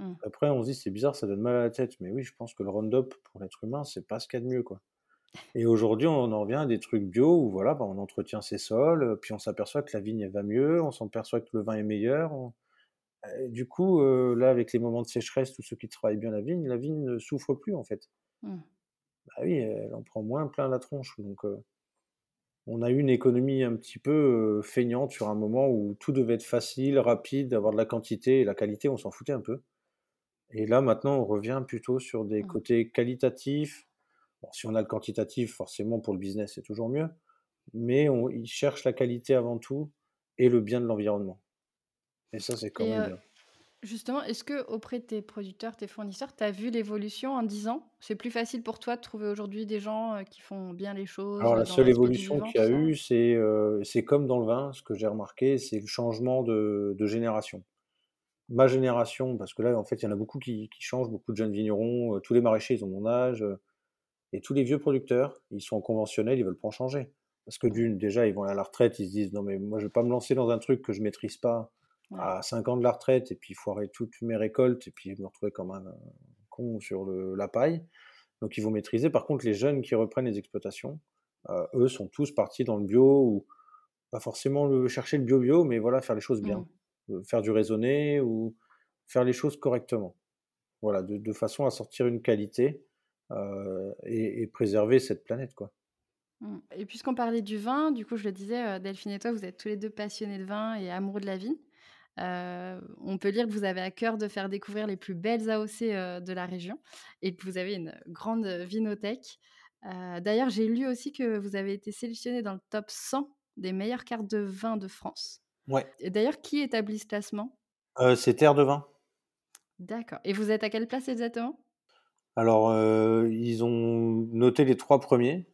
Mmh. Après, on se dit: «C'est bizarre, ça donne mal à la tête», mais oui, je pense que le Roundup, pour l'être humain, c'est pas ce qu'il y a de mieux, quoi et aujourd'hui, on en revient à des trucs bio où voilà, bah, on entretient ses sols, heu, puis on s'aperçoit que la vigne, elle va mieux, on s'aperçoit que le vin est meilleur, on du coup, heu, là, avec les moments de sécheresse, tous ceux qui travaillent bien la vigne, la vigne ne souffre plus, en fait. Mmh. Bah oui, elle en prend moins plein la tronche, donc heu, on a eu une économie un petit peu, feignante sur un moment où tout devait être facile, rapide, avoir de la quantité et la qualité, on s'en foutait un peu et là, maintenant, on revient plutôt sur des Mmh. côtés qualitatifs. Bon, si on a le quantitatif, forcément, pour le business, c'est toujours mieux, mais on ils cherchent la qualité avant tout et le bien de l'environnement et ça, c'est quand Et même bien. justement, est-ce qu'auprès de tes producteurs, tes fournisseurs, tu as vu l'évolution en 10 ans? C'est plus facile pour toi de trouver aujourd'hui des gens, qui font bien les choses, Alors la seule évolution qu'il y a eu, c'est, comme dans le vin, ce que j'ai remarqué, c'est le changement de de génération. Ma génération, parce que là, en fait, il y en a beaucoup qui qui changent, beaucoup de jeunes vignerons, heu, tous les maraîchers, ils ont mon âge, heu et tous les vieux producteurs, ils sont conventionnels, ils veulent pas en changer. Parce que d'une, déjà, ils vont aller à la retraite, ils se disent: «Non mais moi, je vais pas me lancer dans un truc que je maîtrise pas à 5 ans de la retraite et puis foirer toutes mes récoltes et puis me retrouver comme un con sur le la paille». Donc ils vont maîtriser. Par contre, les jeunes qui reprennent les exploitations, heu, eux, sont tous partis dans le bio ou pas forcément le chercher le bio, bio, mais voilà, faire les choses bien. Mmh. Heu, faire du raisonné ou faire les choses correctement. Voilà, de façon à sortir une qualité, heu et préserver cette planète, quoi. Mmh et puisqu'on parlait du vin, du coup, je le disais, heu, Delphine et toi, vous êtes tous les 2 passionnés de vin et amoureux de la vigne. Heu, on peut lire que vous avez à cœur de faire découvrir les plus belles AOC, de la région et que vous avez une grande, vinothèque. D'ailleurs, j'ai lu aussi que vous avez été sélectionné dans le top 100 des meilleures cartes de vin de France Ouais. d'ailleurs, qui établit ce classement? Heu, c'est Terre de Vin. D'accord et vous êtes à quelle place exactement? Alors, heu, ils ont noté les 3 premiers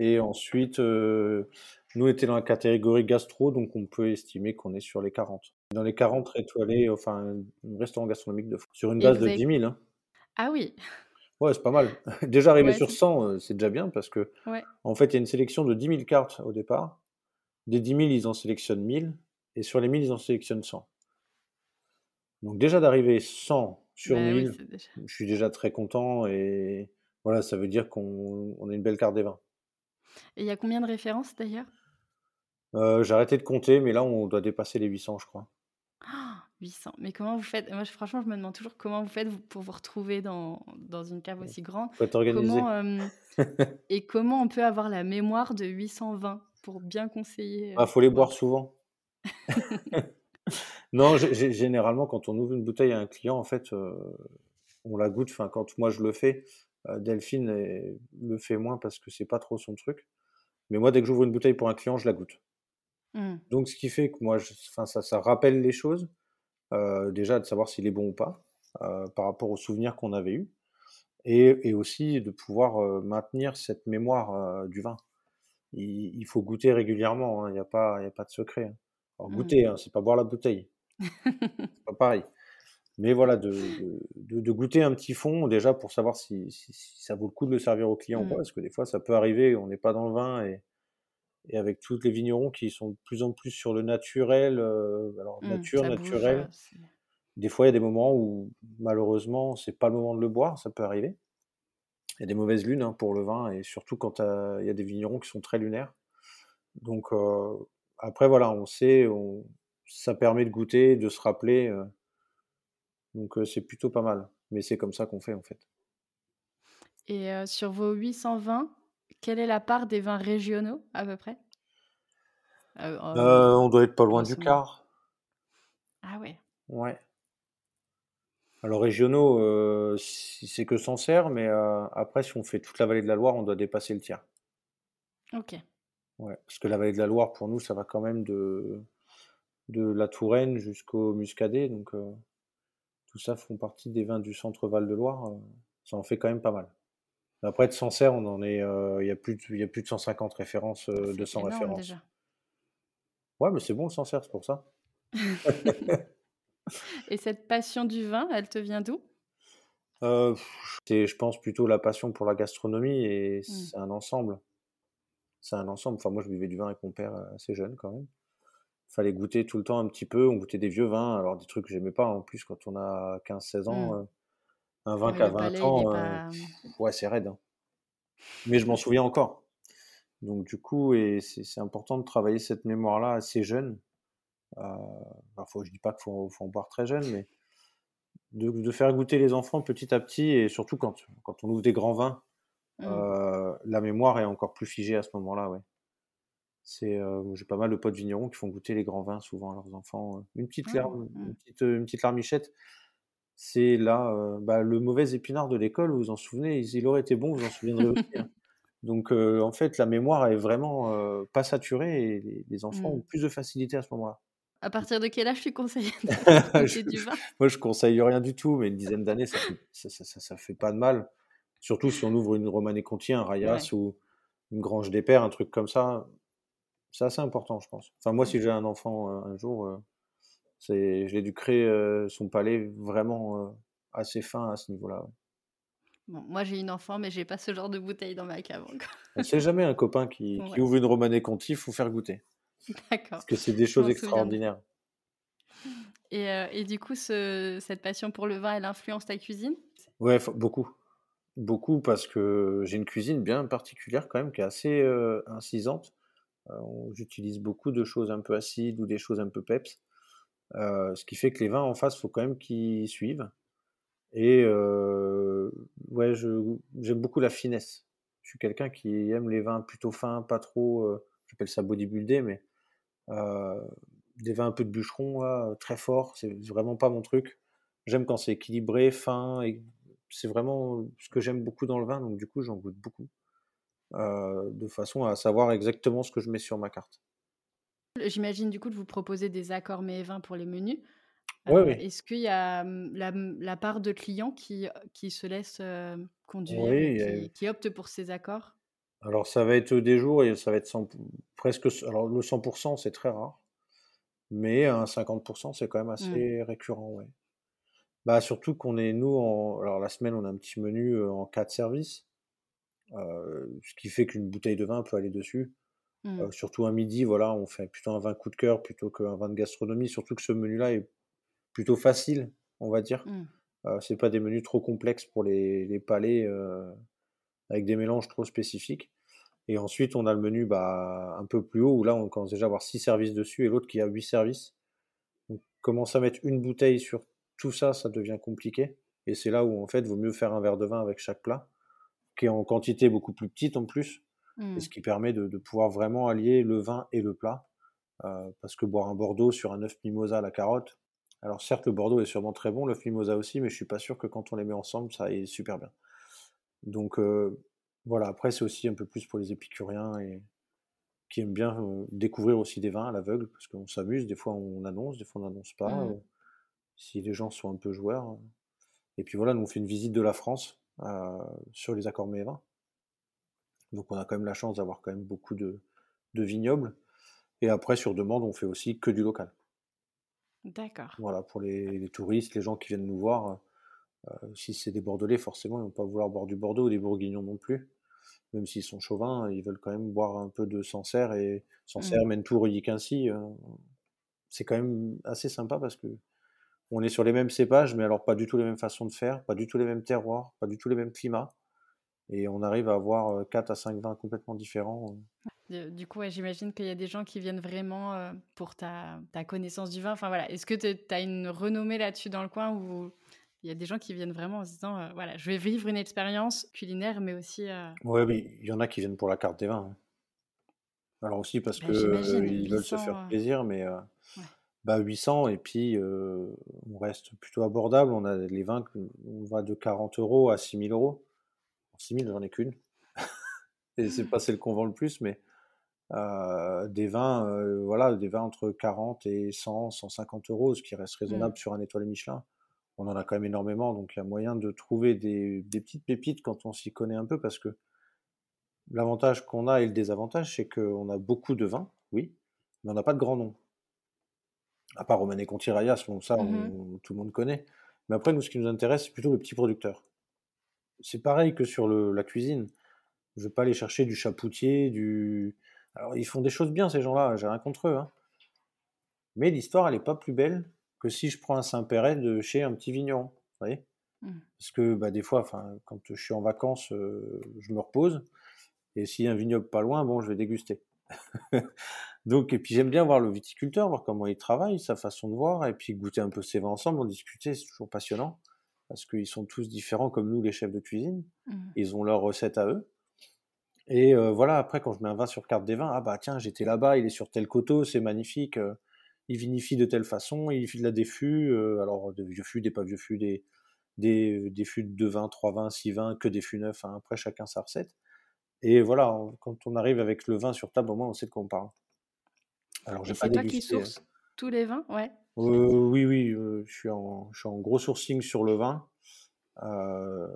et ensuite, heu, nous, on était dans la catégorie gastro, donc on peut estimer qu'on est sur les 40. Dans les 40 étoilés, enfin, restaurants gastronomiques de France, sur une base de avez 10 000, hein. ah oui! Ouais, c'est pas mal. Déjà Ouais, sur c'est 100, heu, c'est déjà bien parce ouais. qu'en fait, il y a une sélection de 10 000 cartes au départ. Des 10 000, ils en sélectionnent 1000 et sur les 1000, ils en sélectionnent 100. Donc déjà d'arriver 100 sur Bah, oui, 1000, c'est déjà je suis déjà très content et voilà, ça veut dire qu'on on a une belle carte des vins. et il y a combien de références d'ailleurs? Heu, j'ai arrêté de compter, mais là, on doit dépasser les 800, je crois. 800. Mais comment vous faites? Moi, je- franchement, je me demande toujours comment vous faites pour vous retrouver dans, dans une cave aussi grande. Faut être organisé. Comment, euh, et comment on peut avoir la mémoire de 820 pour bien conseiller Ah, euh, faut les boire souvent. Non, gé- gé- généralement, quand on ouvre une bouteille à un client, en fait, euh, on la goûte. Enfin, quand moi je le fais, euh, Delphine elle, le fait moins parce que c'est pas trop son truc. Mais moi, dès que j'ouvre une bouteille pour un client, je la goûte. Hmm. Donc, ce qui fait que moi, je- ça, ça rappelle les choses. euh, déjà, de savoir s'il est bon ou pas, par rapport aux souvenirs qu'on avait eus. Et, et aussi de pouvoir maintenir cette mémoire du vin. Il, il faut goûter régulièrement, hein, il n'y a pas de secret. hein. Alors, Hmm. goûter, hein, c'est pas boire la bouteille, c'est pas pareil. Mais voilà, de, de, de- de goûter un petit fond déjà pour savoir si, si- si ça vaut le coup de le servir au client ou pas, Hmm. parce que des fois ça peut arriver, on n'est pas dans le vin et, et avec tous les vignerons qui sont de plus en plus sur le naturel, euh, alors Hmm, nature, bouge. naturel, des fois il y a des moments où malheureusement c'est pas le moment de le boire, ça peut arriver. Il y a des mauvaises lunes hein, pour le vin et surtout quand euh, il y a des vignerons qui sont très lunaires. Donc euh, après voilà, on sait, on- ça permet de goûter, de se rappeler. euh, donc euh, c'est plutôt pas mal. Mais c'est comme ça qu'on fait en fait. Et euh, sur vos 820, quelle est la part des vins régionaux à peu près? On doit être pas loin du quart. Ah ouais. Ouais. Alors régionaux, euh, c'est que Sancerre, mais euh, après si on fait toute la vallée de la Loire, on doit dépasser le tiers. Ok. Ouais. Parce que la vallée de la Loire, pour nous, ça va quand même de, de la Touraine jusqu'au Muscadet. Donc euh, tout ça font partie des vins du centre Val de Loire. euh, ça en fait quand même pas mal. Après de Sancerre, on en est, euh, il y a plus de, y a plus de 150 références, euh, C'est 200 énorme références. déjà. Ouais, mais c'est bon le Sancerre, c'est pour ça. Et cette passion du vin, elle te vient d'où? C'est, je pense, plutôt la passion pour la gastronomie et Hmm. c'est un ensemble. C'est un ensemble. Enfin, moi, je buvais du vin avec mon père euh, assez jeune quand même. Fallait goûter tout le temps un petit peu. On goûtait des vieux vins, alors des trucs que j'aimais pas. En plus, quand on a 15-16 ans, Hmm. euh, un vin Ouais, qui a le 20 palais, il est ans, euh, pas. ouais, c'est raide. hein. Mais je m'en souviens encore. Donc, du coup, et c'est c'est important de travailler cette mémoire-là assez jeune. Euh, parfois, je dis pas qu'il faut, faut en boire très jeune, mais de, de faire goûter les enfants petit à petit, et surtout quand, quand on ouvre des grands vins, Euh, la mémoire est encore plus figée à ce moment-là, ouais. C'est, euh, j'ai pas mal de potes vignerons qui font goûter les grands vins souvent à leurs enfants. Une petite, Ah, larme, hmm. une petite, une petite larmichette, c'est là, euh, bah, le mauvais épinard de l'école, vous vous en souvenez, il, aurait été bon, vous en souviendrez aussi. hein. Donc en fait, la mémoire est vraiment pas saturée et les, les enfants Hmm. ont plus de facilité à ce moment-là. À partir de quel âge tu conseilles Je- du vin? Moi, je conseille rien du tout, mais une dizaine d'années, ça fait, ça, ça, ça- ça fait pas de mal. Surtout si on ouvre une Romanée Conti, un Rayas Ouais. ou une Grange des Pères, un truc comme ça. C'est assez important, je pense. Enfin, moi, si j'ai un enfant euh, un jour, euh, c'est, je l'éduquerai euh, son palais vraiment euh, assez fin à ce niveau-là. ouais. Bon, moi j'ai une enfant, mais j'ai pas ce genre de bouteille dans ma cave encore. Sait jamais un copain qui, ouvre une Romanée Conti, il faut faire goûter. d'accord. Parce que c'est des choses extraordinaires. Et, et du coup, ce- cette passion pour le vin, elle influence ta cuisine? Ouais, beaucoup. Beaucoup parce que j'ai une cuisine bien particulière quand même, qui est assez incisante. J'utilise beaucoup de choses un peu acides ou des choses un peu peps. Ce qui fait que les vins en face, faut quand même qu'ils suivent. Et ouais, j'aime beaucoup la finesse. Je suis quelqu'un qui aime les vins plutôt fins, pas trop, j'appelle ça bodybuildé, mais des vins un peu de bûcheron, très forts, c'est vraiment pas mon truc. J'aime quand c'est équilibré, fin, et c'est vraiment ce que j'aime beaucoup dans le vin, donc du coup j'en goûte beaucoup, euh, de façon à savoir exactement ce que je mets sur ma carte. J'imagine du coup de vous proposer des accords mets et vins pour les menus. Ouais, Euh, oui. Est-ce qu'il y a hum, la, la part de clients qui, qui se laissent euh, conduire Oui, a- qui, qui optent pour ces accords? Alors ça va être des jours et ça va être 100 presque, alors le 100% c'est très rare, mais un 50% c'est quand même Hmm. assez récurrent, ouais. Bah surtout qu'on est nous en, alors la semaine on a un petit menu en 4 services, euh, ce qui fait qu'une bouteille de vin peut aller dessus. Euh, surtout un midi, voilà, on fait plutôt un vin coup de cœur plutôt qu'un vin de gastronomie. Surtout que ce menu-là est plutôt facile, on va dire. Hmm. Euh, c'est pas des menus trop complexes pour les, les palais euh, avec des mélanges trop spécifiques. Et ensuite, on a le menu bah, un peu plus haut où là, on commence déjà à avoir six services dessus et l'autre qui a huit services. Donc, commence à mettre une bouteille sur tout ça, ça devient compliqué. Et c'est là où, en fait, vaut mieux faire un verre de vin avec chaque plat, qui est en quantité beaucoup plus petite en plus, et Mmh. ce qui permet de, de pouvoir vraiment allier le vin et le plat. Euh, parce que boire un Bordeaux sur un œuf mimosa à la carotte, alors certes, le Bordeaux est sûrement très bon, l'œuf mimosa aussi, mais je suis pas sûr que quand on les met ensemble, ça est super bien. Donc euh, voilà, après, c'est aussi un peu plus pour les épicuriens et qui aiment bien euh, découvrir aussi des vins à l'aveugle, parce qu'on s'amuse, des fois on annonce, des fois on n'annonce pas, Mmh. Euh, si les gens sont un peu joueurs. euh. Et puis voilà, nous on fait une visite de la France euh, sur les accords mets et vins. Donc on a quand même la chance d'avoir quand même beaucoup de, de vignobles. Et après, sur demande, on fait aussi que du local. D'accord. Voilà, pour les, les touristes, les gens qui viennent nous voir, euh, si c'est des Bordelais, forcément, ils vont pas vouloir boire du Bordeaux ou des Bourguignons non plus. Même s'ils sont chauvins, ils veulent quand même boire un peu de Sancerre et Mmh. Sancerre, Mentour, Quincy. euh, c'est quand même assez sympa parce que on est sur les mêmes cépages, mais alors pas du tout les mêmes façons de faire, pas du tout les mêmes terroirs, pas du tout les mêmes climats. Et on arrive à avoir 4 à 5 vins complètement différents. Du du coup, ouais, j'imagine qu'il y a des gens qui viennent vraiment, heu, pour ta ta connaissance du vin. Enfin, voilà, est-ce que tu as une renommée là-dessus dans le coin où il y a des gens qui viennent vraiment en se disant, «Voilà, je vais vivre une expérience culinaire, mais aussi, heu» Ouais, mais il y en a qui viennent pour la carte des vins. hein. Alors aussi parce bah, que j'imagine, ils veulent se 800, faire plaisir, mais euh, ouais. Bah 800 et puis euh, on reste plutôt abordable. On a les vins, on va de 40 euros à 6000 euros. 6000, j'en ai qu'une. Et c'est pas celle qu'on vend le plus, mais euh, des vins, euh, voilà, des vins entre 40 et 100, 150 euros, ce qui reste Mmh. raisonnable sur un étoilé Michelin. On en a quand même énormément, donc il y a moyen de trouver des, des petites pépites quand on s'y connaît un peu, parce que l'avantage qu'on a et le désavantage, c'est qu'on a beaucoup de vins, oui, mais on n'a pas de grands noms. À part Romanée Conti Rayas, bon, ça, Mmh on- tout le monde connaît. Mais après, nous, ce qui nous intéresse, c'est plutôt le petit producteur. C'est pareil que sur le- la cuisine. Je ne vais pas aller chercher du chapoutier, du. Alors, ils font des choses bien, ces gens-là, j'ai rien contre eux. hein. Mais l'histoire, elle n'est pas plus belle que si je prends un Saint-Péret de chez un petit vigneron. Vous voyez Mmh. Parce que bah, des fois, quand je suis en vacances, euh, je me repose. Et s'il y a un vignoble pas loin, bon, je vais déguster. Donc, et puis j'aime bien voir le viticulteur, voir comment il travaille, sa façon de voir, et puis goûter un peu ses vins ensemble, en discuter, c'est toujours passionnant, parce qu'ils sont tous différents comme nous, les chefs de cuisine. Mmh. Ils ont leurs recettes à eux. Et euh, voilà, après, quand je mets un vin sur carte des vins, ah bah tiens, j'étais là-bas, il est sur tel coteau, c'est magnifique, euh, il vinifie de telle façon, il fait de la défus, euh, alors des vieux fûts, des pas vieux fûts, des, des, des fûts de 2 vins, 3 vins, 6 vins, que des fûts neufs, hein, après chacun sa recette. Et voilà, on- quand on arrive avec le vin sur table, au moins on sait de quoi on parle. Alors, Et j'ai pas c'est toi qui dégusté. hein. sources tous les vins? Ouais. Euh, oui, oui, euh, je suis en, je suis en gros sourcing sur le vin. Euh,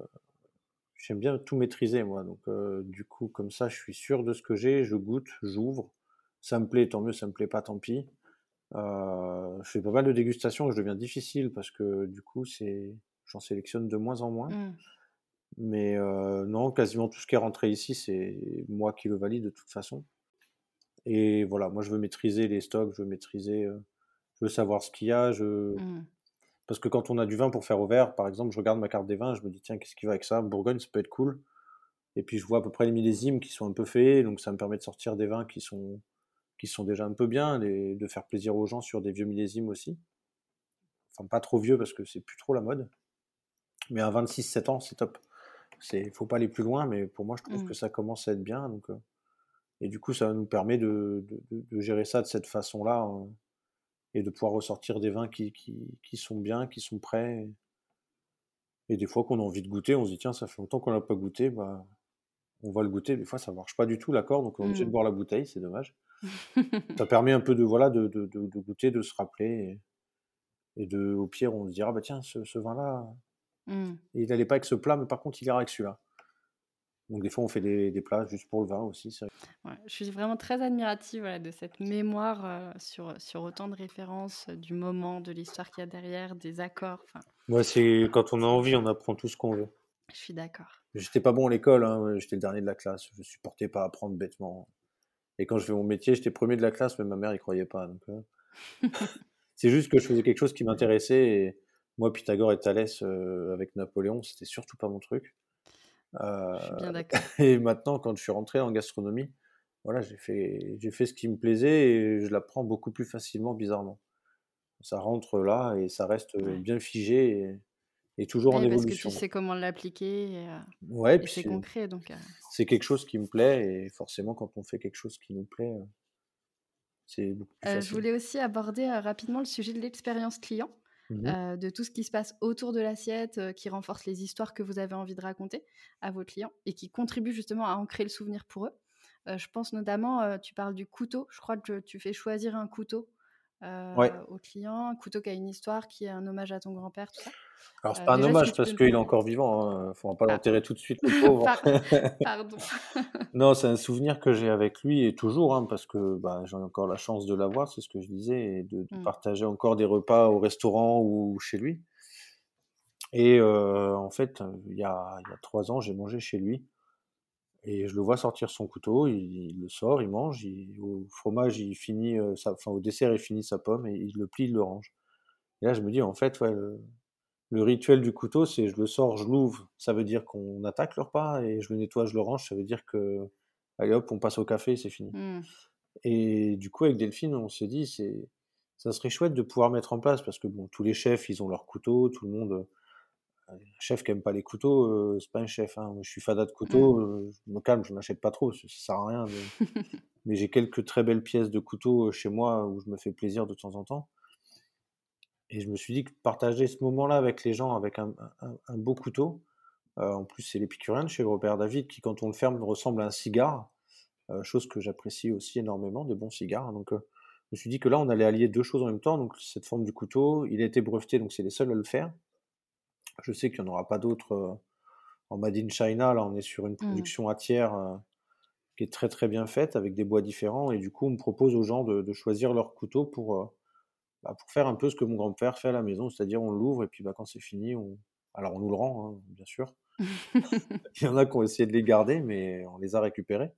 j'aime bien tout maîtriser, moi. Donc, euh, du coup, comme ça, je suis sûr de ce que j'ai, je goûte, j'ouvre. Ça me plaît, tant mieux, ça me plaît pas, tant pis. Euh, je fais pas mal de dégustations, je deviens difficile parce que du coup, c'est, j'en sélectionne de moins en moins. Mmh. Mais euh, non, quasiment tout ce qui est rentré ici, c'est moi qui le valide de toute façon. Et voilà, moi je veux maîtriser les stocks, je veux maîtriser, euh, je veux savoir ce qu'il y a. Je... Mmh. Parce que quand on a du vin pour faire au verre, par exemple, je regarde ma carte des vins, je me dis tiens, qu'est-ce qui va avec ça? Bourgogne, ça peut être cool. Et puis je vois à peu près les millésimes qui sont un peu faits, donc ça me permet de sortir des vins qui sont, qui sont déjà un peu bien, et de faire plaisir aux gens sur des vieux millésimes aussi. Enfin, pas trop vieux parce que c'est plus trop la mode. Mais à 26-7 ans, c'est top. C'est, faut pas aller plus loin, mais pour moi, je trouve Mmh. que ça commence à être bien. Donc, euh, et du coup, ça nous permet de, de- de- de gérer ça de cette façon-là euh, et de pouvoir ressortir des vins qui, qui, qui sont bien, qui sont prêts. Et des fois qu'on a envie de goûter, on se dit tiens, ça fait longtemps qu'on l'a pas goûté, bah, on va le goûter. Des fois, ça marche pas du tout l'accord, donc on est obligé de Mmh. boire la bouteille, c'est dommage. Ça permet un peu de voilà de, de, de- de goûter, de se rappeler et, et de au pire on se dira bah tiens ce, ce vin-là, Mmh. il allait pas avec ce plat, mais par contre il ira avec celui-là. Donc des fois on fait des, des plats juste pour le vin aussi. Ouais, je suis vraiment très admirative voilà, de cette mémoire euh, sur, sur autant de références, euh, du moment, de l'histoire qu'il y a derrière, des accords. Moi c'est quand on a envie, on apprend tout ce qu'on veut. je suis d'accord. J'étais pas bon à l'école, hein, j'étais le dernier de la classe, je supportais pas apprendre bêtement. Et quand je fais mon métier, j'étais premier de la classe, mais ma mère y croyait pas. Donc, euh, c'est juste que je faisais quelque chose qui m'intéressait. Et moi, Pythagore et Thalès avec Napoléon, c'était surtout pas mon truc. Euh, Je suis bien d'accord. et maintenant, quand je suis rentré en gastronomie, voilà, j'ai fait, j'ai fait ce qui me plaisait et je l'apprends beaucoup plus facilement, bizarrement. Ça rentre là et ça reste, Ouais. bien figé et et toujours en Oui, parce que tu évolution. sais comment l'appliquer et heu Ouais, et puis c'est c'est concret donc heu c'est quelque chose qui me plaît et forcément quand on fait quelque chose qui nous plaît, c'est beaucoup plus Heu, je facile. voulais aussi aborder, rapidement le sujet de l'expérience client, Mmh de tout ce qui se passe autour de l'assiette, qui renforce les histoires que vous avez envie de raconter à vos clients et qui contribue justement à ancrer le souvenir pour eux. Je pense notamment, tu parles du couteau, je crois que tu fais choisir un couteau, Ouais. au client, un couteau qui a une histoire, qui est un hommage à ton grand-père, tout ça. Alors c'est Heu, pas un hommage parce qu'il est encore vivant, hein, faut pas l'enterrer tout de suite le pauvre. par pardon. Non, c'est un souvenir que j'ai avec lui et toujours, hein, parce que, bah, j'ai encore la chance de l'avoir, c'est ce que je disais et de de Mmh. partager encore des repas au restaurant ou chez lui et heu, en fait, il y a il y a 3 ans, j'ai mangé chez lui et je le vois sortir son couteau, il il le sort, il mange, il au fromage, il finit, sa enfin au dessert, il finit sa pomme et il le plie, il le range et là, je me dis: «En fait, ouais, le le rituel du couteau, c'est je le sors, je l'ouvre, ça veut dire qu'on attaque le repas et je le nettoie, je le range, ça veut dire que, allez hop, on passe au café c'est fini». Mmh. Et du coup, avec Delphine, on s'est dit: «C'est ça serait chouette de pouvoir mettre en place» parce que bon, tous les chefs, ils ont leurs couteaux, tout le monde, un chef qui aime pas les couteaux, heu, c'est pas un chef, hein. Moi, je suis fada de Mmh. couteaux, heu, je me calme, j'en achète pas trop, ça ça sert à rien de mais j'ai quelques très belles pièces de couteaux, heu, chez moi où je me fais plaisir de temps en temps et je me suis dit que partager ce moment-là avec les gens, avec un un un beau couteau, heu, en plus, c'est l'épicurien de chez Robert David qui, quand on le ferme, ressemble à un cigare, heu, chose que j'apprécie aussi énormément, des bons cigares donc heu, je me suis dit que là, on allait allier 2 choses en même temps, donc cette forme du couteau, il a été breveté, donc c'est les seuls à le faire. Je sais qu'il y en aura pas d'autres, en made in China, là, on est sur une Mmh. production à tiers, qui est très, très bien faite avec des bois différents et du coup, on me propose aux gens de de choisir leur couteau pour, bah, pour faire un peu ce que mon grand-père fait à la maison, c'est-à-dire on l'ouvre et puis, bah, quand c'est fini, on alors on nous le rend, hein, bien sûr. Il y en a qui ont essayé de les garder, mais on les a récupérés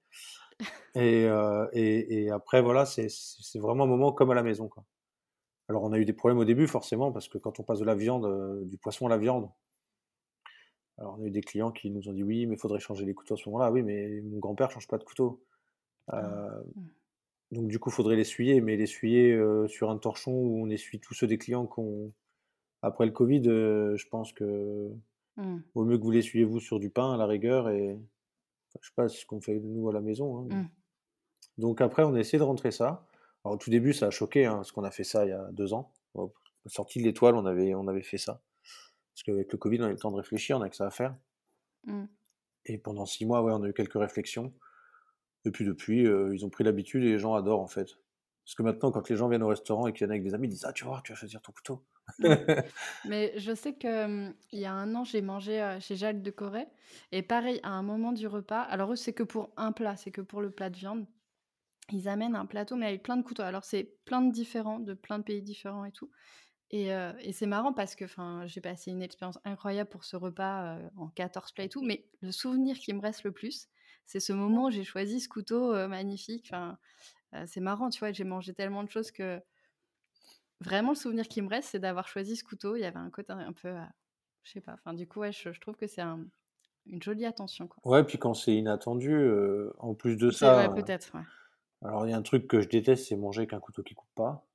et et après voilà, c'est vraiment un moment comme à la maison, quoi. Alors on a eu des problèmes au début forcément parce que quand on passe de la viande, heu, du poisson à la viande alors on a eu des clients qui nous ont dit: «Oui, mais il faudrait changer les couteaux à ce moment-là». «Oui, mais mon grand-père change pas de couteau». Ah. Heu, Mmh. Donc du coup, il faudrait l'essuyer, mais l'essuyer, heu, sur un torchon où on essuie tous ceux des clients qu'on après le covid, heu, je pense que Mmh. vaut mieux que vous l'essuyiez vous sur du pain à la rigueur et enfin je sais pas, ce qu'on fait nous à la maison, hein. Mmh. Donc après on a essayé de rentrer ça. Alors au tout début ça a choqué, hein, parce qu'on a fait ça il y a 2 ans. Hop, sortie de l'étoile, on avait on avait fait ça. Parce qu'avec le covid, on a eu le temps de réfléchir, on a que ça à faire Mmh. et pendant 6 mois, ouais, on a eu quelques réflexions et puis depuis, heu, ils ont pris l'habitude et les gens adorent, en fait. Parce que maintenant, quand les gens viennent au restaurant et qu'ils viennent avec des amis, ils disent: «Ah, tu voir, tu vas choisir ton couteau». Mais je sais que, il y a un an, j'ai mangé, chez Jacques de Corey et pareil, à un moment du repas alors eux, c'est que pour un plat, c'est que pour le plat de viande. Ils amènent un plateau, mais avec plein de couteaux. Alors c'est plein de différents, de plein de pays différents et tout et et c'est marrant parce que, j'ai passé une expérience incroyable pour ce repas, en 14 plats et tout, mais le souvenir qui me reste le plus, c'est ce moment où j'ai choisi ce couteau, heu, magnifique. Enfin, heu, c'est marrant, tu vois? J'ai mangé tellement de choses que Vraiment, le souvenir qui me reste, c'est d'avoir choisi ce couteau. Il y avait un côté un peu, heu, je sais pas, enfin, du coup, ouais, je je trouve que c'est un une jolie attention, quoi. Ouais, puis quand c'est inattendu, heu, en plus de ça, ouais, peut-être, ouais. alors il y a un truc que je déteste, c'est manger avec un couteau qui coupe pas.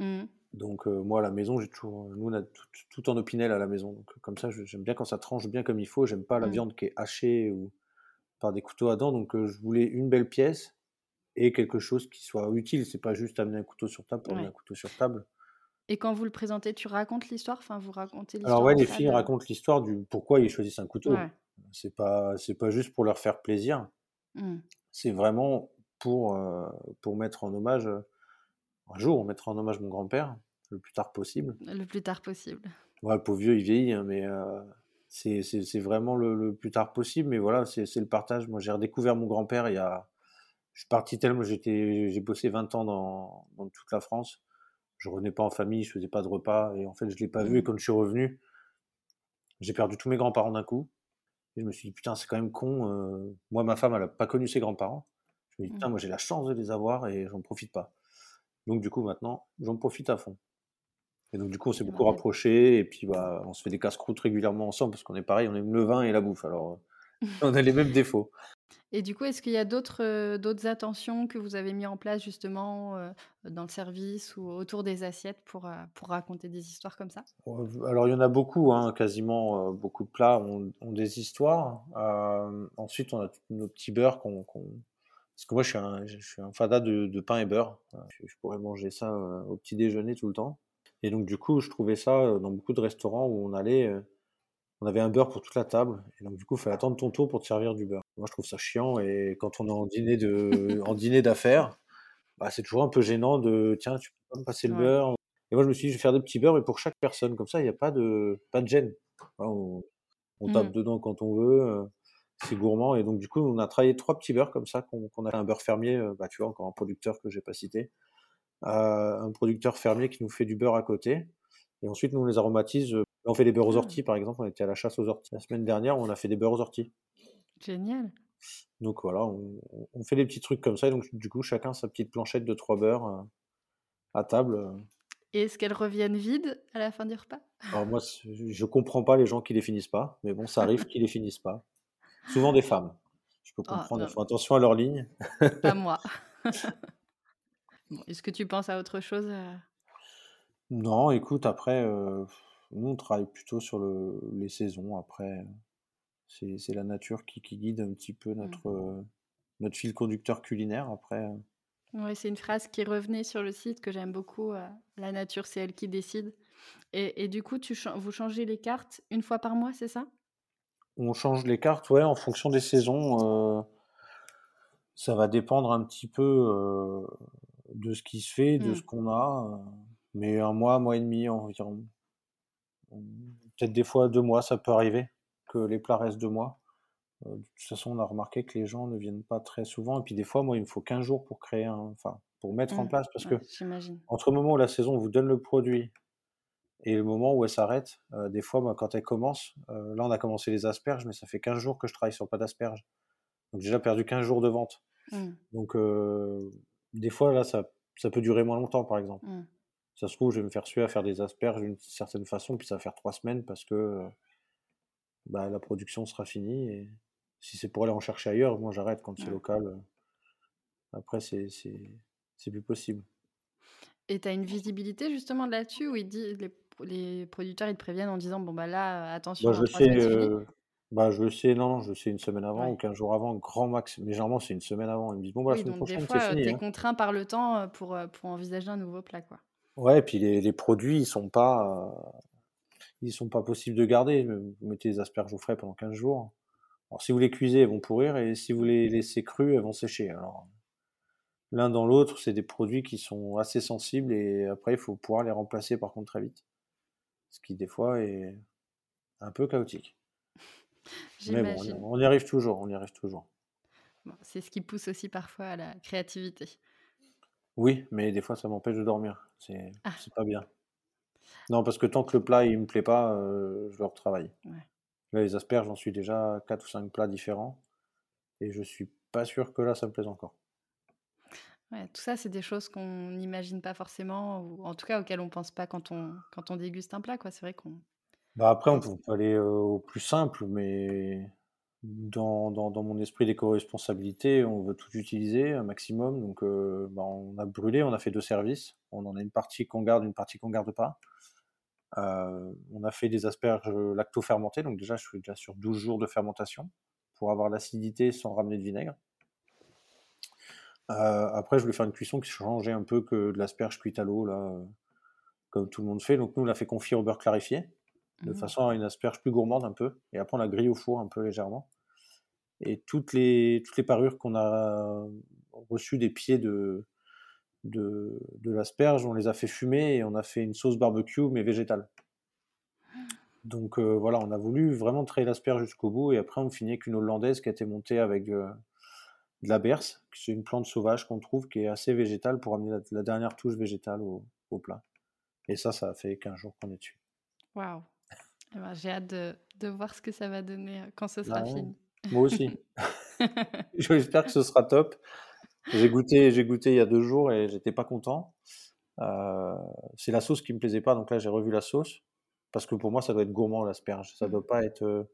Mmh Donc moi à la maison, j'ai toujours nous on a tout tout en opinel à la maison, donc comme ça, j'aime bien quand ça tranche bien comme il faut. J'aime pas la Mmh. viande qui est hachée ou par des couteaux à dents, donc je voulais une belle pièce et quelque chose qui soit utile. C'est pas juste amener un couteau sur table pour amener un Ouais couteau sur table. et quand vous le présentez, tu racontes l'histoire? Enfin, vous racontez Alors l'histoire ouais, en les filles racontent l'histoire du pourquoi ils choisissent un couteau. Ouais. C'est pas c'est pas juste pour leur faire plaisir, Mmh. c'est vraiment pour, pour mettre en hommage, un jour, on mettra en hommage mon grand-père, le plus tard possible. Le plus tard possible. Ouais, le pauvre vieux, il vieillit, hein, mais c'est vraiment le le plus tard possible, mais voilà, c'est le partage. Moi, j'ai redécouvert mon grand-père il y a je suis parti tellement j'ai bossé 20 ans dans dans toute la France. Je revenais pas en famille, je faisais pas de repas et en fait, je l'ai pas vu et Mmh. quand je suis revenu, j'ai perdu tous mes grands-parents d'un coup et je me suis dit: «Putain, c'est quand même con, heu». Moi, ma femme, elle a pas connu ses grands-parents. Je me dis: Mmh. «Putain, moi, j'ai la chance de les avoir et j'en profite pas». Donc du coup, maintenant, j'en profite à fond. Et donc du coup, on s'est beaucoup rapprochés et puis, bah, on se fait des casse-croûtes régulièrement ensemble parce qu'on est pareil, on aime le vin et la bouffe alors, On a les mêmes défauts. Et du coup, est-ce qu'il y a d'autres, d'autres attentions que vous avez mis en place justement, dans le service ou autour des assiettes pour, pour raconter des histoires comme ça? alors il y en a beaucoup, hein, quasiment, beaucoup de plats ont ont des histoires. ensuite, on a nos petits beurres qu'on parce que moi je suis un je suis un fada de de pain et beurre. je pourrais manger ça, au petit déjeuner tout le temps et donc du coup, je trouvais ça, dans beaucoup de restaurants où on allait, on avait un beurre pour toute la table et donc du coup, il fallait attendre ton tour pour te servir du beurre. Moi, je trouve ça chiant et quand on est en dîner de en dîner d'affaires, bah, c'est toujours un peu gênant de: «Tiens, tu peux pas me passer le beurre?» et moi, je me suis dit: «Je vais faire des petits beurres, mais pour chaque personne». Comme ça, il y a pas de pas de gêne. on on tape mmh. dedans quand on veut, c'est gourmand et donc du coup, on a travaillé trois petits beurres comme ça qu'on qu'on a un beurre fermier, bah, tu vois, encore un producteur que j'ai pas cité, un producteur fermier qui nous fait du beurre à côté et ensuite, nous, on les aromatise, on fait des beurres aux ah. orties, par exemple. On était à la chasse aux orties la semaine dernière, on a fait des beurres aux orties. Génial. Donc voilà, on, fait des petits trucs comme ça. Et donc du coup, chacun sa petite planchette de trois beurres euh, à table. Euh. Et est-ce qu'elles reviennent vides à la fin du repas? Alors moi, je comprends pas les gens qui les finissent pas, mais bon, ça arrive qu'ils les finissent pas. Souvent des femmes. Je peux oh, comprendre. ils font attention à leur ligne. Pas moi. est-ce que tu penses à autre chose euh? Non, écoute, après, nous, on travaille plutôt sur le, les saisons. Après, c'est la nature qui, qui, guide un petit peu mmh. notre, notre fil conducteur culinaire. Après. Oui, c'est une phrase qui revenait sur le site que j'aime beaucoup. la nature, c'est elle qui décide. Et, et du coup, tu, vous changez les cartes une fois par mois, c'est ça? On change les cartes, ouais, en fonction des saisons. ça va dépendre un petit peu de ce qui se fait, de mmh. ce qu'on a. mais un mois, un mois et demi environ. Peut-être des fois deux mois, ça peut arriver que les plats restent deux mois. Euh, de toute façon, on a remarqué que les gens ne viennent pas très souvent. Et puis des fois, moi, il me faut 15 jours pour créer un, enfin, pour mettre en mmh, place, parce que entre le moment où la saison vous donne le produit et le moment où elle s'arrête, euh, des fois, bah, quand elle commence, euh, là, on a commencé les asperges, mais ça fait 15 jours que je travaille sur pas d'asperges. Donc déjà perdu 15 jours de vente. Mmh. Donc des fois, là, ça, ça peut durer moins longtemps, par exemple. Mmh. Ça se trouve, je vais me faire suer à faire des asperges d'une certaine façon, puis ça va faire trois semaines parce que bah, la production sera finie. Et si c'est pour aller en chercher ailleurs, moi j'arrête quand c'est local. Après, c'est plus possible. Et tu as une visibilité justement là-dessus où il dit, les, les, producteurs ils te préviennent en disant bon bah là attention. Bah, je sais, bah, je le sais, non, je le sais une semaine avant ou 15 jours avant, grand max. Mais généralement, c'est une semaine avant. Ils me disent, bon, bah, la semaine prochaine, c'est fini. Tu es hein. contraint par le temps pour, pour envisager un nouveau plat, quoi. Ouais, et puis les, les produits, ils sont pas, ils sont pas possibles de garder. Vous mettez les asperges au frais pendant 15 jours. Alors, si vous les cuisez, elles vont pourrir, et si vous les laissez crues, elles vont sécher. Alors, l'un dans l'autre, c'est des produits qui sont assez sensibles, et après, il faut pouvoir les remplacer par contre très vite. Ce qui, des fois, est un peu chaotique. Mais bon, on y arrive toujours, on y arrive toujours. c'est ce qui pousse aussi parfois à la créativité. Oui, mais des fois ça m'empêche de dormir. C'est ah. pas bien. Non, parce que tant que le plat il me plaît pas, euh, je le retravaille. Là, les asperges, j'en suis déjà 4 ou 5 plats différents. Et je suis pas sûr que là ça me plaise encore. Ouais, tout ça, c'est des choses qu'on n'imagine pas forcément, ou en tout cas auxquelles on pense pas quand on, quand on déguste un plat. C'est vrai qu'on bah après, on peut, aller au plus simple, mais dans, dans, mon esprit d'éco-responsabilité, on veut tout utiliser un maximum. Donc, bah, on a brûlé, on a fait deux services. On en a une partie qu'on garde, une partie qu'on garde pas. on a fait des asperges lacto-fermentées. Donc, déjà, je suis déjà sur 12 jours de fermentation pour avoir l'acidité sans ramener de vinaigre. après, je voulais faire une cuisson qui changeait un peu que de l'asperge cuite à l'eau, là, comme tout le monde fait. Donc, nous, on l'a fait confier au beurre clarifié de mmh. façon à avoir une asperge plus gourmande un peu. Et après, on la grille au four un peu légèrement. Et toutes les, toutes les parures qu'on a reçues des pieds de, de, de l'asperge, on les a fait fumer et on a fait une sauce barbecue, mais végétale. Donc euh, voilà, on a voulu vraiment traiter l'asperge jusqu'au bout. Et après, on finit avec une hollandaise qui a été montée avec euh, de la berce, c'est une plante sauvage qu'on trouve qui est assez végétale pour amener la, dernière touche végétale au, au, plat. Et ça, ça fait 15 jours qu'on est dessus. Waouh! Eh ben, j'ai hâte de, de, voir ce que ça va donner euh, quand ce sera bah fini. Moi aussi. J'espère que ce sera top. J'ai goûté, j'ai goûté il y a deux jours et j'étais pas content. Euh, c'est la sauce qui me plaisait pas, donc là j'ai revu la sauce parce que pour moi ça doit être gourmand l'asperge. Ça doit pas être euh,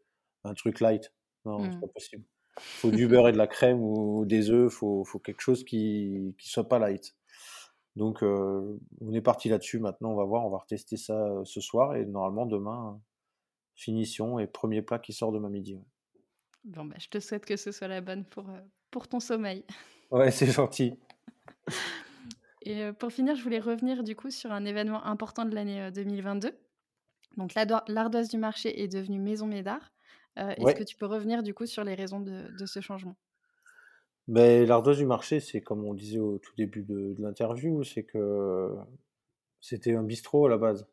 un truc light. Non, c'est Mmh. pas possible. Faut du beurre et de la crème ou des œufs, faut faut quelque chose qui qui soit pas light. Donc on est parti là-dessus. Maintenant, on va voir, on va retester ça, ce soir et normalement demain, finition et premier plat qui sort demain midi, ouais. Bon, bah, je te souhaite que ce soit la bonne pour, heu, pour ton sommeil. Ouais, c'est gentil. Et heu, pour finir, je voulais revenir du coup sur un événement important de l'année, heu, 2022. Donc l'adoi l'ardoise du marché est devenue Maison Médard. Est-ce que tu peux revenir du coup sur les raisons de de ce changement? beh, l'ardoise du marché, c'est comme on disait au tout début de de l'interview, c'est que c'était un bistrot à la base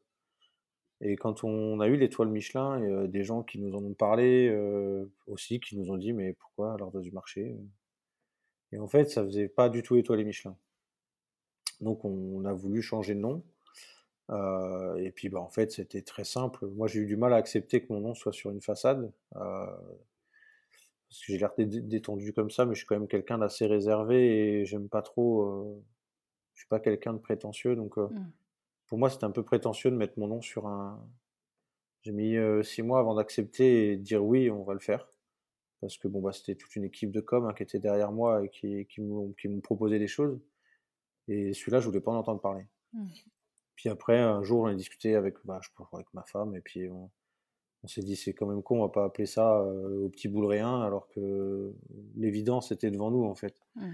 et quand on a eu l'étoile Michelin, a des gens qui nous en ont parlé, aussi, qui nous ont dit: «Mais pourquoi l'ardoise du marché?» et en fait, ça faisait pas du tout étoilé Michelin. Donc on a voulu changer de nom, et puis, bah, en fait, c'était très simple. Moi, j'ai eu du mal à accepter que mon nom soit sur une façade, parce que j'ai l'air dé dé détendu comme ça, mais je suis quand même quelqu'un d'assez réservé et j'aime pas trop, je suis pas quelqu'un de prétentieux donc Mmh. Pour moi, c'était un peu prétentieux de mettre mon nom sur un j'ai mis, heu, 6 mois avant d'accepter et de dire: «Oui, on va le faire». Parce que bon, bah, c'était toute une équipe de com, hein, qui était derrière moi et qui qui m'ont proposé des choses et celui-là, je voulais pas en entendre parler. Mmh. Puis après, un jour, on a discuté avec, bah, je crois avec ma femme et puis on on s'est dit: «C'est quand même con, on va pas appeler ça, heu, au petit rien», alors que l'évidence était devant nous, en fait. Mmh.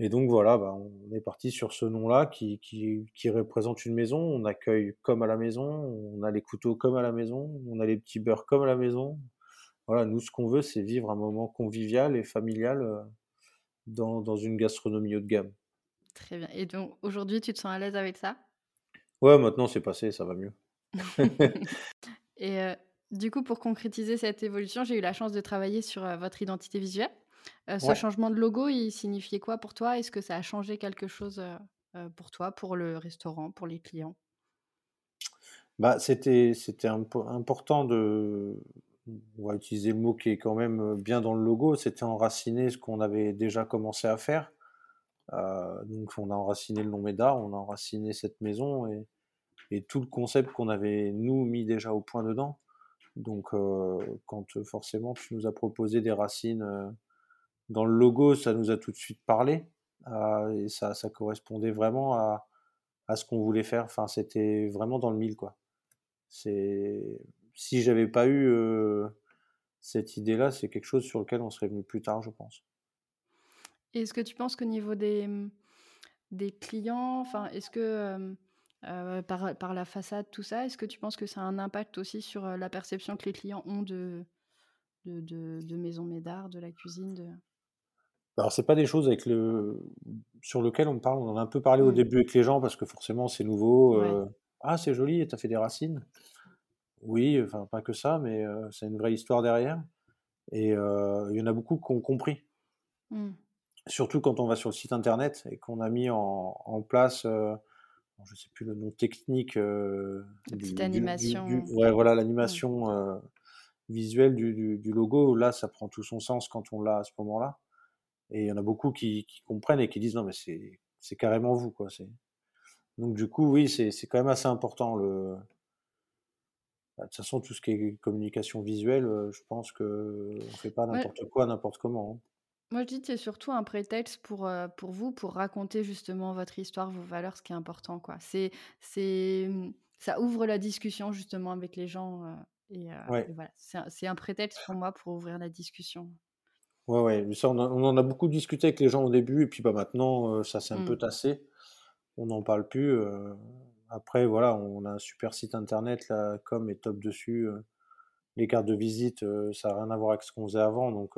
Et donc voilà, bah, on est parti sur ce nom-là qui qui qui représente une maison. On accueille comme à la maison, on a les couteaux comme à la maison, on a les petits beurres comme à la maison. Voilà, nous, ce qu'on veut, c'est vivre un moment convivial et familial, heu, dans dans une gastronomie haut de gamme. Très bien et donc aujourd'hui, tu te sens à l'aise avec ça? Ouais, maintenant c'est passé, ça va mieux. Et heu, du coup, pour concrétiser cette évolution, j'ai eu la chance de travailler sur, heu, votre identité visuelle. Heu, ce Ouais. changement de logo, il signifiait quoi pour toi? Est-ce que ça a changé quelque chose, heu heu, pour toi, pour le restaurant, pour les clients? Bah, c'était c'était impo important de on va utiliser le mot qui est quand même, bien dans le logo, c'était enraciner ce qu'on avait déjà commencé à faire. Donc on a enraciné le nom Médard, on a enraciné cette maison et et tout le concept qu'on avait nous mis déjà au point dedans. Donc quand, forcément tu nous as proposé des racines, dans le logo, ça nous a tout de suite parlé, heu et ça correspondait vraiment à à ce qu'on voulait faire. Enfin, c'était vraiment dans le mille, quoi. C'est si j'avais pas eu, heu, cette idée-là, c'est quelque chose sur lequel on serait venu plus tard, je pense. Est-ce que tu penses qu'au niveau des, des clients, enfin, est-ce que, heu, par par la façade, tout ça, est-ce que tu penses que ça a un impact aussi sur, la perception que les clients ont de de de de Maison Médard, de la cuisine, Alors c'est pas des choses avec le sur lequel on parle, on en a un peu parlé au mmh, début avec les gens parce que forcément c'est nouveau, ouais, heu: «Ah c'est joli tu fait des racines?» oui, enfin pas que ça, mais heu, c'est une vraie histoire derrière et il y en a beaucoup qui ont compris. mmh, Surtout quand on va sur le site internet et qu'on a mis en en place, je sais plus le nom technique, heu, la petite du du du du animation, ouais voilà l'animation, visuelle du logo. Là, ça prend tout son sens quand on l'a à ce moment-là et il y en a beaucoup qui qui comprennent et qui disent: «Non mais c'est carrément vous quoi, c'est» donc du coup oui, c'est quand même assez important le bah, de toute façon tout ce qui est communication visuelle, heu, je pense qu'on fait pas ouais. n'importe quoi, n'importe comment, hein. Moi, je dis que c'est surtout un prétexte pour, heu, pour vous, pour raconter justement votre histoire, vos valeurs, ce qui est important, quoi. C'est c'est, mmh, ça ouvre la discussion justement avec les gens, heu et voilà. C'est un prétexte pour moi pour ouvrir la discussion. Ouais, ouais, mais ça, on en on en a beaucoup discuté avec les gens au début et puis, bah, maintenant, heu, ça s'est un peu Mmh. tassé. On n'en parle plus, heu, après voilà, on a un super site internet, la com est top dessus, heu, les cartes de visite, ça a rien à voir avec ce qu'on faisait avant donc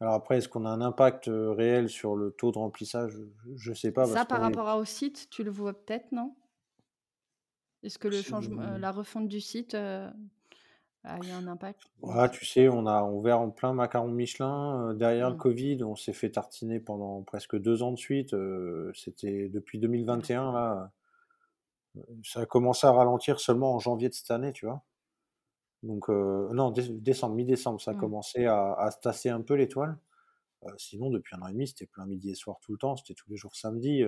alors après est-ce qu'on a un impact, réel sur le taux de remplissage? Je je sais pas Ça, par est rapport à au site, tu le vois peut-être, non? Est-ce que le changement, la refonte du site, a eu un impact Ah, tu sais, on a ouvert en plein macaron Michelin, heu, derrière le covid, on s'est fait tartiner pendant presque 2 ans de suite, heu, c'était depuis ouais. 2021 là, ça a commencé à ralentir seulement en janvier de cette année, tu vois? Donc non déce décembre, mi-décembre, ça a Mmh. commencé à à se tasser un peu l'étoile, sinon depuis un an et demi, c'était plein midi et soir tout le temps, c'était tous les jours samedi,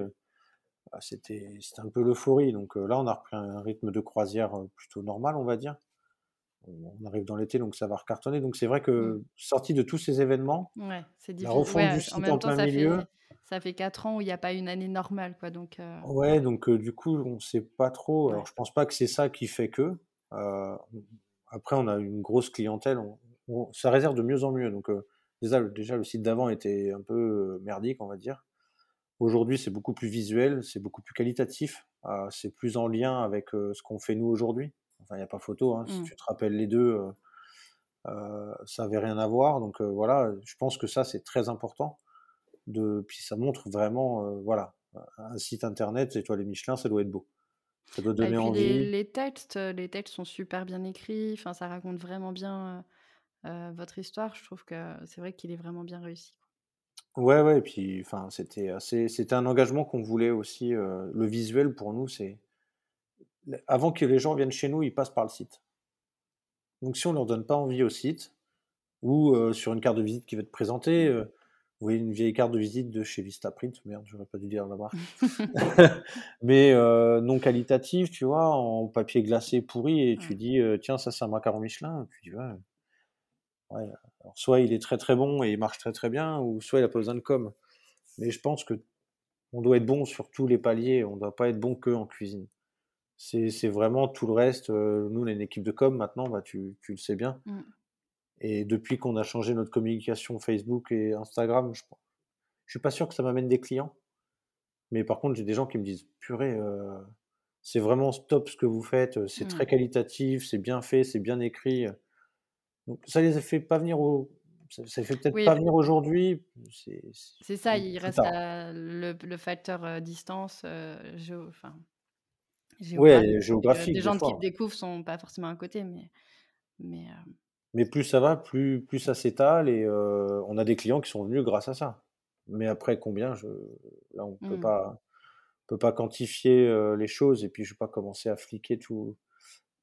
bah, c'était un peu l'euphorie donc là, on a repris un rythme de croisière, plutôt normal, on va dire. On arrive dans l'été, donc ça va recartonner. Donc c'est vrai Mmh. que, sorti de tous ces événements, Ouais, c'est la diffi refonte du ouais, en site même en temps, plein ça milieu fait ça fait 4 ans où il y a pas une année normale, quoi, donc heu, Ouais, donc heu, du coup, on sait pas trop. Alors je pense pas que c'est ça qui fait que, heu, après on a une grosse clientèle, on on ça réserve de mieux en mieux, donc déjà le déjà le site d'avant était un peu, merdique, on va dire. Aujourd'hui, c'est beaucoup plus visuel, c'est beaucoup plus qualitatif, c'est plus en lien avec, ce qu'on fait nous aujourd'hui. Enfin, il y a pas photo, hein, si Mmh. tu te rappelles les 2, heu heu, ça avait rien à voir, donc heu, voilà, je pense que ça, c'est très important de puis ça montre vraiment, voilà, un site internet étoilé Michelin, ça doit être beau. Ça doit Bah et donner puis envie. les textes, les textes sont super bien écrits, enfin ça raconte vraiment bien, votre histoire. Je trouve que c'est vrai qu'il est vraiment bien réussi. Ouais, ouais et puis enfin, c'était c'était un engagement qu'on voulait aussi, le visuel pour nous, c'est avant que les gens viennent chez nous, ils passent par le site. Donc si on leur donne pas envie au site ou heu, sur une carte de visite qui va être présentée, heu, vous voyez une vieille carte de visite de chez Vistaprint, merde, j'aurais pas dû dire la marque. Mais heu, non qualitative, tu vois? En papier glacé pourri et tu dis, «Tiens, ça c'est un macaron Michelin». Tu dis: «Ouais, ouais». Alors soit il est très, très bon et il marche très, très bien ou soit il a pas besoin de com. Mais je pense que On doit être bon sur tous les paliers, on doit pas être bon que en cuisine. C'est vraiment tout le reste, nous on est une équipe de com maintenant, bah, tu tu le sais bien Mmh. et depuis qu'on a changé notre communication Facebook et Instagram, je je suis pas sûr que ça m'amène des clients, mais par contre, j'ai des gens qui me disent: «Purée, c'est vraiment top ce que vous faites, c'est très Ouais. qualitatif, c'est bien fait, c'est bien écrit», donc ça les a fait pas venir au ça fait peut-être Oui, pas bah, venir aujourd'hui, c'est ça, il reste à le le facteur, distance, enfin géographique, des gens qui fois. découvrent sont pas forcément à côté, mais mais plus ça va, plus plus ça s'étale et on a des clients qui sont venus grâce à ça. Mais après combien, je là, on peut mmh, pas peut pas quantifier, les choses et puis je vais pas commencer à fliquer tous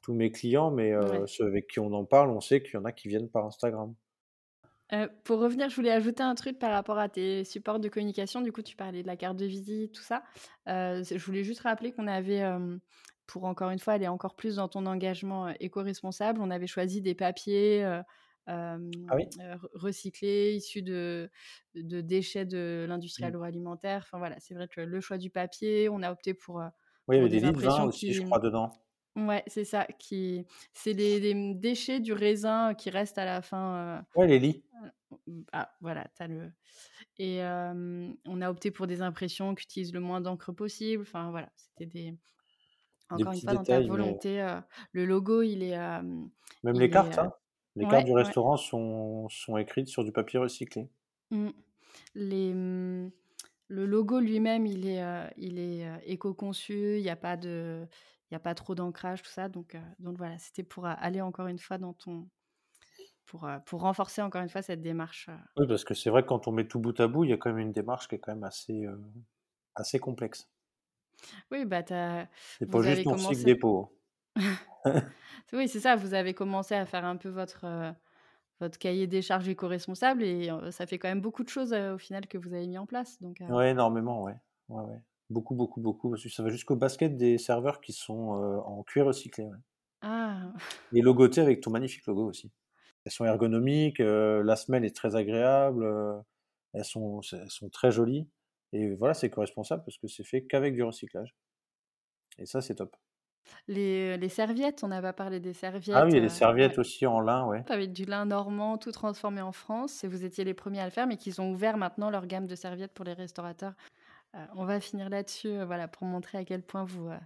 mes clients, mais ouais. ceux avec qui on en parle, on sait qu'il y en a qui viennent par Instagram. Heu, pour revenir, je voulais ajouter un truc par rapport à tes supports de communication. Du coup, tu parlais de la carte de visite, tout ça. C'est je voulais juste rappeler qu'on avait, hem, pour encore une fois aller encore plus dans ton engagement, éco-responsable, on avait choisi des papiers, Ah oui? recyclés, issus de de déchets de l'industrie Mmh. agroalimentaire. Enfin voilà, c'est vrai que le choix du papier, on a opté pour, Oui, il y avait des des vin impressions aussi, je crois, dedans. Ouais, c'est ça, qui c'est les les, mmh, déchets du raisin qui restent à la fin, Ouais, les lits. Mmh, ah voilà, tu as le et on a opté pour des impressions qui utilisent le moins d'encre possible. Enfin voilà, c'était des Des encore une fois dans ta mais volonté, le logo il est, même les est, cartes, hein. Les cartes du ouais, restaurant sont sont écrites sur du papier recyclé. mmh. Les, le logo lui-même il est, il est, éco-conçu, il y a pas de il y a pas trop d'ancrage, tout ça donc heu, donc voilà, c'était pour, heu, aller encore une fois dans ton pour, heu, pour renforcer encore une fois cette démarche, Oui, parce que c'est vrai que quand on met tout bout à bout, il y a quand même une démarche qui est quand même assez, assez complexe. oui, bah, tu C'est pas juste fric commencé dépôt. Oui, c'est ça, vous avez commencé à faire un peu votre, votre cahier des charges éco-responsable et ça fait quand même beaucoup de choses, au final que vous avez mis en place donc Ouais, énormément, ouais. Ouais, ouais. Beaucoup, beaucoup, beaucoup, parce que ça va jusqu'au basket des serveurs qui sont, heu, en cuir recyclé, ouais. ah! Et logotés avec ton magnifique logo aussi. Elles sont ergonomiques, heu, la semelle est très agréable, heu, elles sont elles sont très jolies et voilà, c'est éco-responsable parce que c'est fait qu'avec du recyclage et ça, c'est top. Les, les serviettes, on n'a pas parlé des Ah oui, serviettes, les ouais, serviettes aussi en lin, ouais. avec du lin normand, tout transformé en France et vous étiez les premiers à le faire, mais qu'ils ont ouvert maintenant leur gamme de serviettes pour les restaurateurs. Heu, on va finir là-dessus, heu, voilà, pour montrer à quel point vous, heu,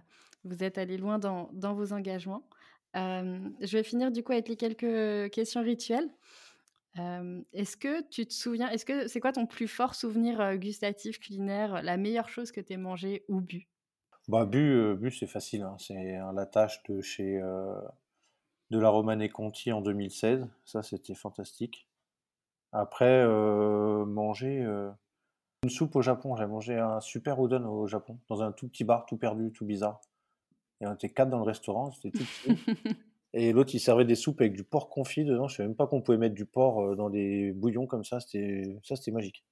vous êtes allés loin dans vos engagements. Je vais finir du coup avec les quelques, questions rituelles. Est-ce que tu te souviens est-ce que c'est quoi ton plus fort souvenir, gustatif, culinaire, la meilleure chose que tu aies mangée ou bu? Bah, bu, bu, c'est facile, hein, c'est un Latache de chez, de la Romanée Conti en 2016. Ça, c'était fantastique. Après, manger, Une soupe au Japon, j'ai mangé un super udon au Japon, dans un tout petit bar, tout perdu, tout bizarre. Et on était 4 dans le restaurant, c'était tout petit. Et l'autre, il servait des soupes avec du porc confit dedans. Je savais même pas qu'on pouvait mettre du porc, heu, dans des bouillons comme ça, c'était ça, c'était magique.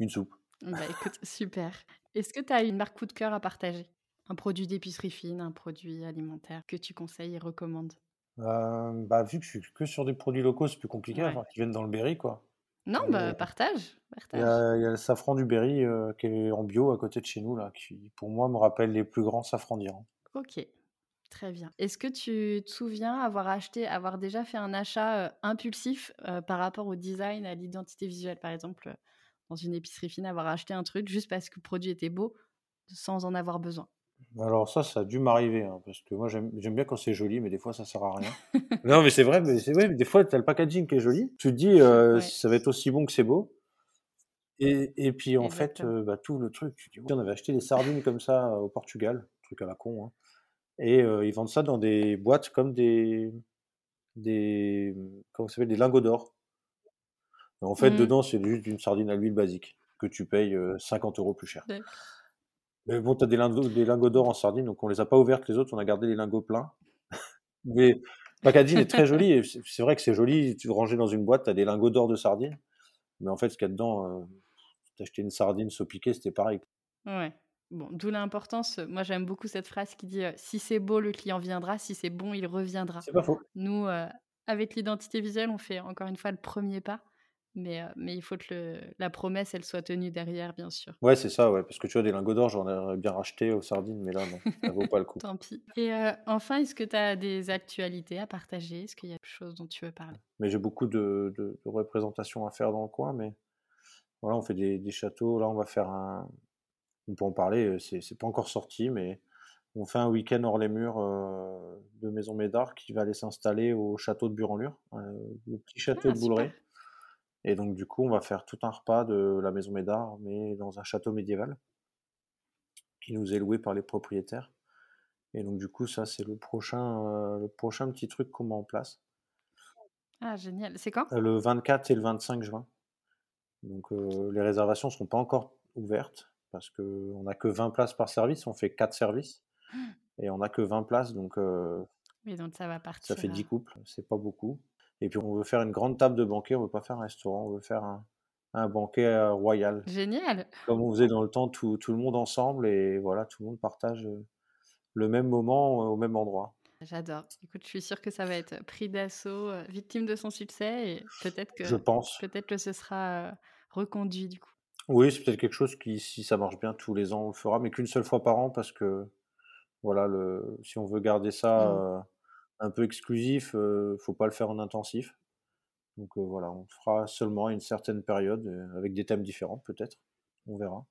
Une soupe. Bah, écoute, super. Est-ce que tu as une marque coup de cœur à partager? Un produit d'épicerie fine, un produit alimentaire que tu conseilles et recommandes? Euh, bah, vu que je suis que sur des produits locaux, c'est plus compliqué, Ouais. enfin, qui viennent dans le Berry, quoi. Non, bah, partage, il y a, il y a le safran du Berry euh, qui est en bio à côté de chez nous, là, qui pour moi me rappelle les plus grands safrans d'Iran. OK, très bien. Est-ce que tu te souviens avoir acheté avoir déjà fait un achat, heu, impulsif, heu, par rapport au design, à l'identité visuelle? Par exemple, dans une épicerie fine, avoir acheté un truc juste parce que le produit était beau, sans en avoir besoin? Alors ça, ça a dû m'arriver, hein, parce que moi j'aime bien quand c'est joli, mais des fois ça sert à rien. Non, mais c'est vrai, mais c'est vrai, mais des fois tu as le packaging qui est joli. Tu te dis, euh, Ouais, ça va être aussi bon que c'est beau. Et, et puis en fait, euh, bah, tout le truc, tu dis, on avait acheté des sardines comme ça euh, au Portugal, truc à la con, hein. Et euh, ils vendent ça dans des boîtes comme des, des, comment ça s'appelle, des lingots d'or. En fait, Mmh. dedans, c'est juste une sardine à l'huile basique que tu payes euh, 50 euros plus cher. Mais bon, tu as des lingots, des lingots d'or en sardine, donc on les a pas ouvertes les autres, on a gardé les lingots pleins. Mais le packaging est très joli, et c'est vrai que c'est joli, tu rangé dans une boîte, tu as des lingots d'or de sardine, mais en fait, ce qu'il y a dedans, euh, t'achetais une sardine saupiquée, c'était pareil. Ouais. Bon, d'où l'importance, heu, moi j'aime beaucoup cette phrase qui dit, heu: «Si c'est beau, le client viendra, si c'est bon, il reviendra». C'est pas faux. Nous, heu, avec l'identité visuelle, on fait encore une fois le premier pas, mais heu, mais il faut que le la promesse, elle soit tenue derrière, bien sûr. Ouais, c'est ça, ouais, parce que tu vois, des lingots d'or, j'en aurais bien racheté aux sardines, mais là, non, ça vaut pas le coup. Tant pis et heu, enfin, est-ce que tu as des actualités à partager? Est-ce qu'il y a quelque chose dont tu veux parler? Mais j'ai beaucoup de, de, de représentations à faire dans le coin, mais voilà, on fait des, des châteaux. Là, on va faire un. On peut en parler, euh, c'est pas encore sorti, mais on fait un week-end hors les murs euh, de Maison Médard qui va aller s'installer au château de Burenlure, euh, le petit château Ah de! Bouleret. Et donc, du coup, on va faire tout un repas de la Maison Médard, mais dans un château médiéval qui nous est loué par les propriétaires. Et donc, du coup, ça, c'est le prochain, euh, le prochain petit truc qu'on met en place. Ah génial, c'est quand? Euh, Le 24 et le 25 juin. Donc euh, les réservations ne seront pas encore ouvertes parce qu'on n'a que 20 places par service, on fait 4 services et on n'a que 20 places, donc euh, Oui, donc ça va ça partir, fait heu 10 couples, c'est pas beaucoup. Et puis on veut faire une grande table de banquet, on veut pas faire un restaurant, on veut faire un, un banquet euh, royal, génial! comme on faisait dans le temps, tout, tout le monde ensemble et voilà, tout le monde partage euh, le même moment euh, au même endroit. J'adore. Écoute, je suis sûre que ça va être pris d'assaut, victime de son succès et peut-être Je que pense. peut-être que ce sera, reconduit du coup. Oui, c'est peut-être quelque chose qui, si ça marche bien, tous les ans on le fera, mais qu'une seule fois par an parce que Voilà, le si on veut garder ça, Mmh. Un peu exclusif, heu, faut pas le faire en intensif. Donc, voilà, on fera seulement une certaine période, avec des thèmes différents peut-être, on verra.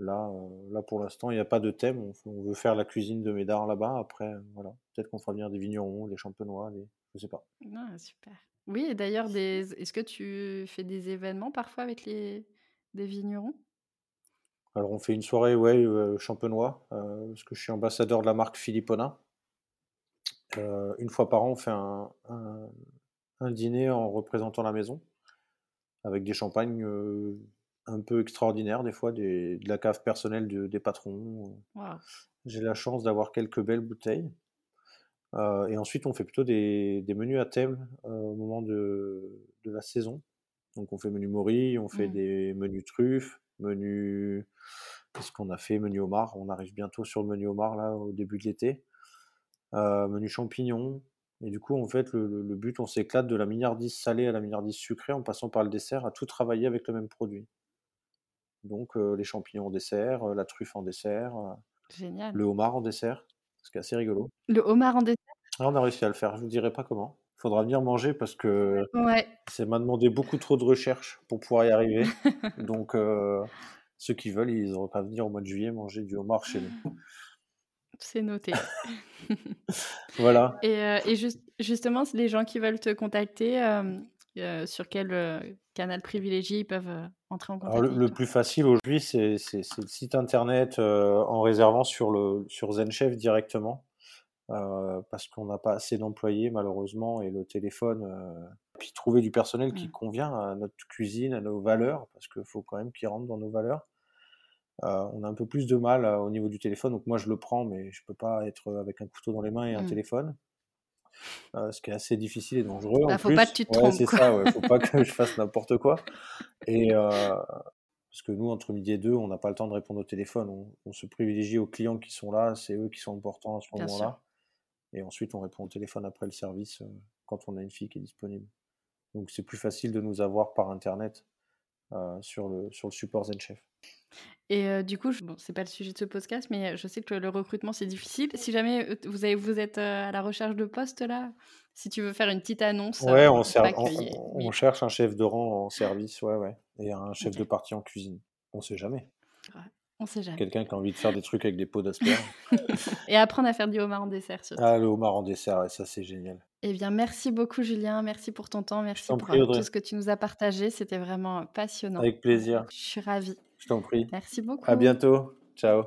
Là, là pour l'instant, il y a pas de thème, on veut faire la cuisine de Médard là-bas, après, voilà, peut-être qu'on fera venir des vignerons, des champenois, des je sais pas. Ah super. Oui et d'ailleurs des est-ce que tu fais des événements parfois avec les des vignerons? Alors on fait une soirée, ouais, champenois, parce que je suis ambassadeur de la marque Philippona. Une fois par an, on fait un un un dîner en représentant la maison. Avec des champagnes, un peu extraordinaires des fois, des de la cave personnelle de des patrons! J'ai la chance d'avoir quelques belles bouteilles, et ensuite on fait plutôt des des menus à thème, au moment de de la saison. Donc on fait menu morille, on fait Mmh. des menus truffes, menu qu'est-ce qu'on a fait? Menu homard, on arrive bientôt sur le menu homard là, au début de l'été. Heu, menu champignons et du coup en fait le le le but on s'éclate de la mignardise salée à la mignardise sucrée en passant par le dessert, à tout travailler avec le même produit. Donc heu, les champignons en dessert, heu, la truffe en dessert, Génial. le homard en dessert, ce qui est assez rigolo. Le homard en dessert? Ah, on a réussi à le faire, je vous dirai pas comment. Il Faudra venir manger parce que Ouais. ça m'a demandé beaucoup trop de recherches pour pouvoir y arriver. Donc ceux qui veulent, ils auront qu'à venir au mois de juillet manger du homard chez nous. C'est noté. Voilà. Et heu et juste justement, les gens qui veulent te contacter, hem, heu, sur quel, canal privilégié ils peuvent, entrer en Alors contact le plus facile aujourd'hui, c'est le site internet, en réservant sur le sur ZenChef directement, parce qu'on n'a pas assez d'employés malheureusement et le téléphone, heu puis trouver du personnel qui Mmh. convient à notre cuisine, à nos valeurs, parce qu'il faut quand même qu'ils rentrent dans nos valeurs. Heu, on a un peu plus de mal, heu, au niveau du téléphone, donc moi je le prends, mais je peux pas être, avec un couteau dans les mains et un Mmh. téléphone, ce qui est assez difficile et dangereux en Bah, faut pas que tu te Ouais, trompes, ça, ouais, faut pas que je fasse n'importe quoi et parce que nous, entre midi et deux, on n'a pas le temps de répondre au téléphone. On on se privilégie aux clients qui sont là, c'est eux qui sont importants à ce moment-là Et ensuite, on répond au téléphone après le service euh, quand on a une fille qui est disponible. Donc c'est plus facile de nous avoir par Internet euh, sur, le, sur le support ZenChef. Et euh, du coup, je- bon, c'est pas le sujet de ce podcast, mais je sais que le recrutement c'est difficile. Si jamais vous, avez, vous êtes à la recherche de poste là, si tu veux faire une petite annonce, Ouais, on, Oui. cherche un chef de rang en service, ouais, ouais. Et un chef de partie en cuisine. On sait jamais. On sait jamais. Quelqu'un qui a envie de faire des trucs avec des pots d'asperges. Et apprendre à faire du homard en dessert surtout. ah, le homard en dessert, ouais, ça c'est génial. Eh bien, merci beaucoup Julien, merci pour ton temps, merci pour prie, tout ce que tu nous as partagé. C'était vraiment passionnant. Avec plaisir. Je suis ravie. Je t'en prie. Merci beaucoup. À bientôt. Ciao.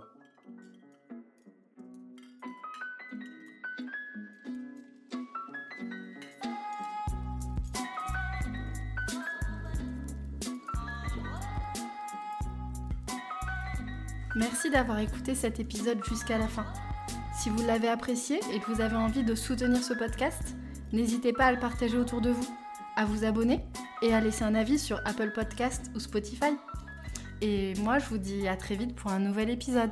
Merci d'avoir écouté cet épisode jusqu'à la fin. Si vous l'avez apprécié et que vous avez envie de soutenir ce podcast, n'hésitez pas à le partager autour de vous, à vous abonner et à laisser un avis sur Apple Podcast ou Spotify. Et moi, je vous dis à très vite pour un nouvel épisode.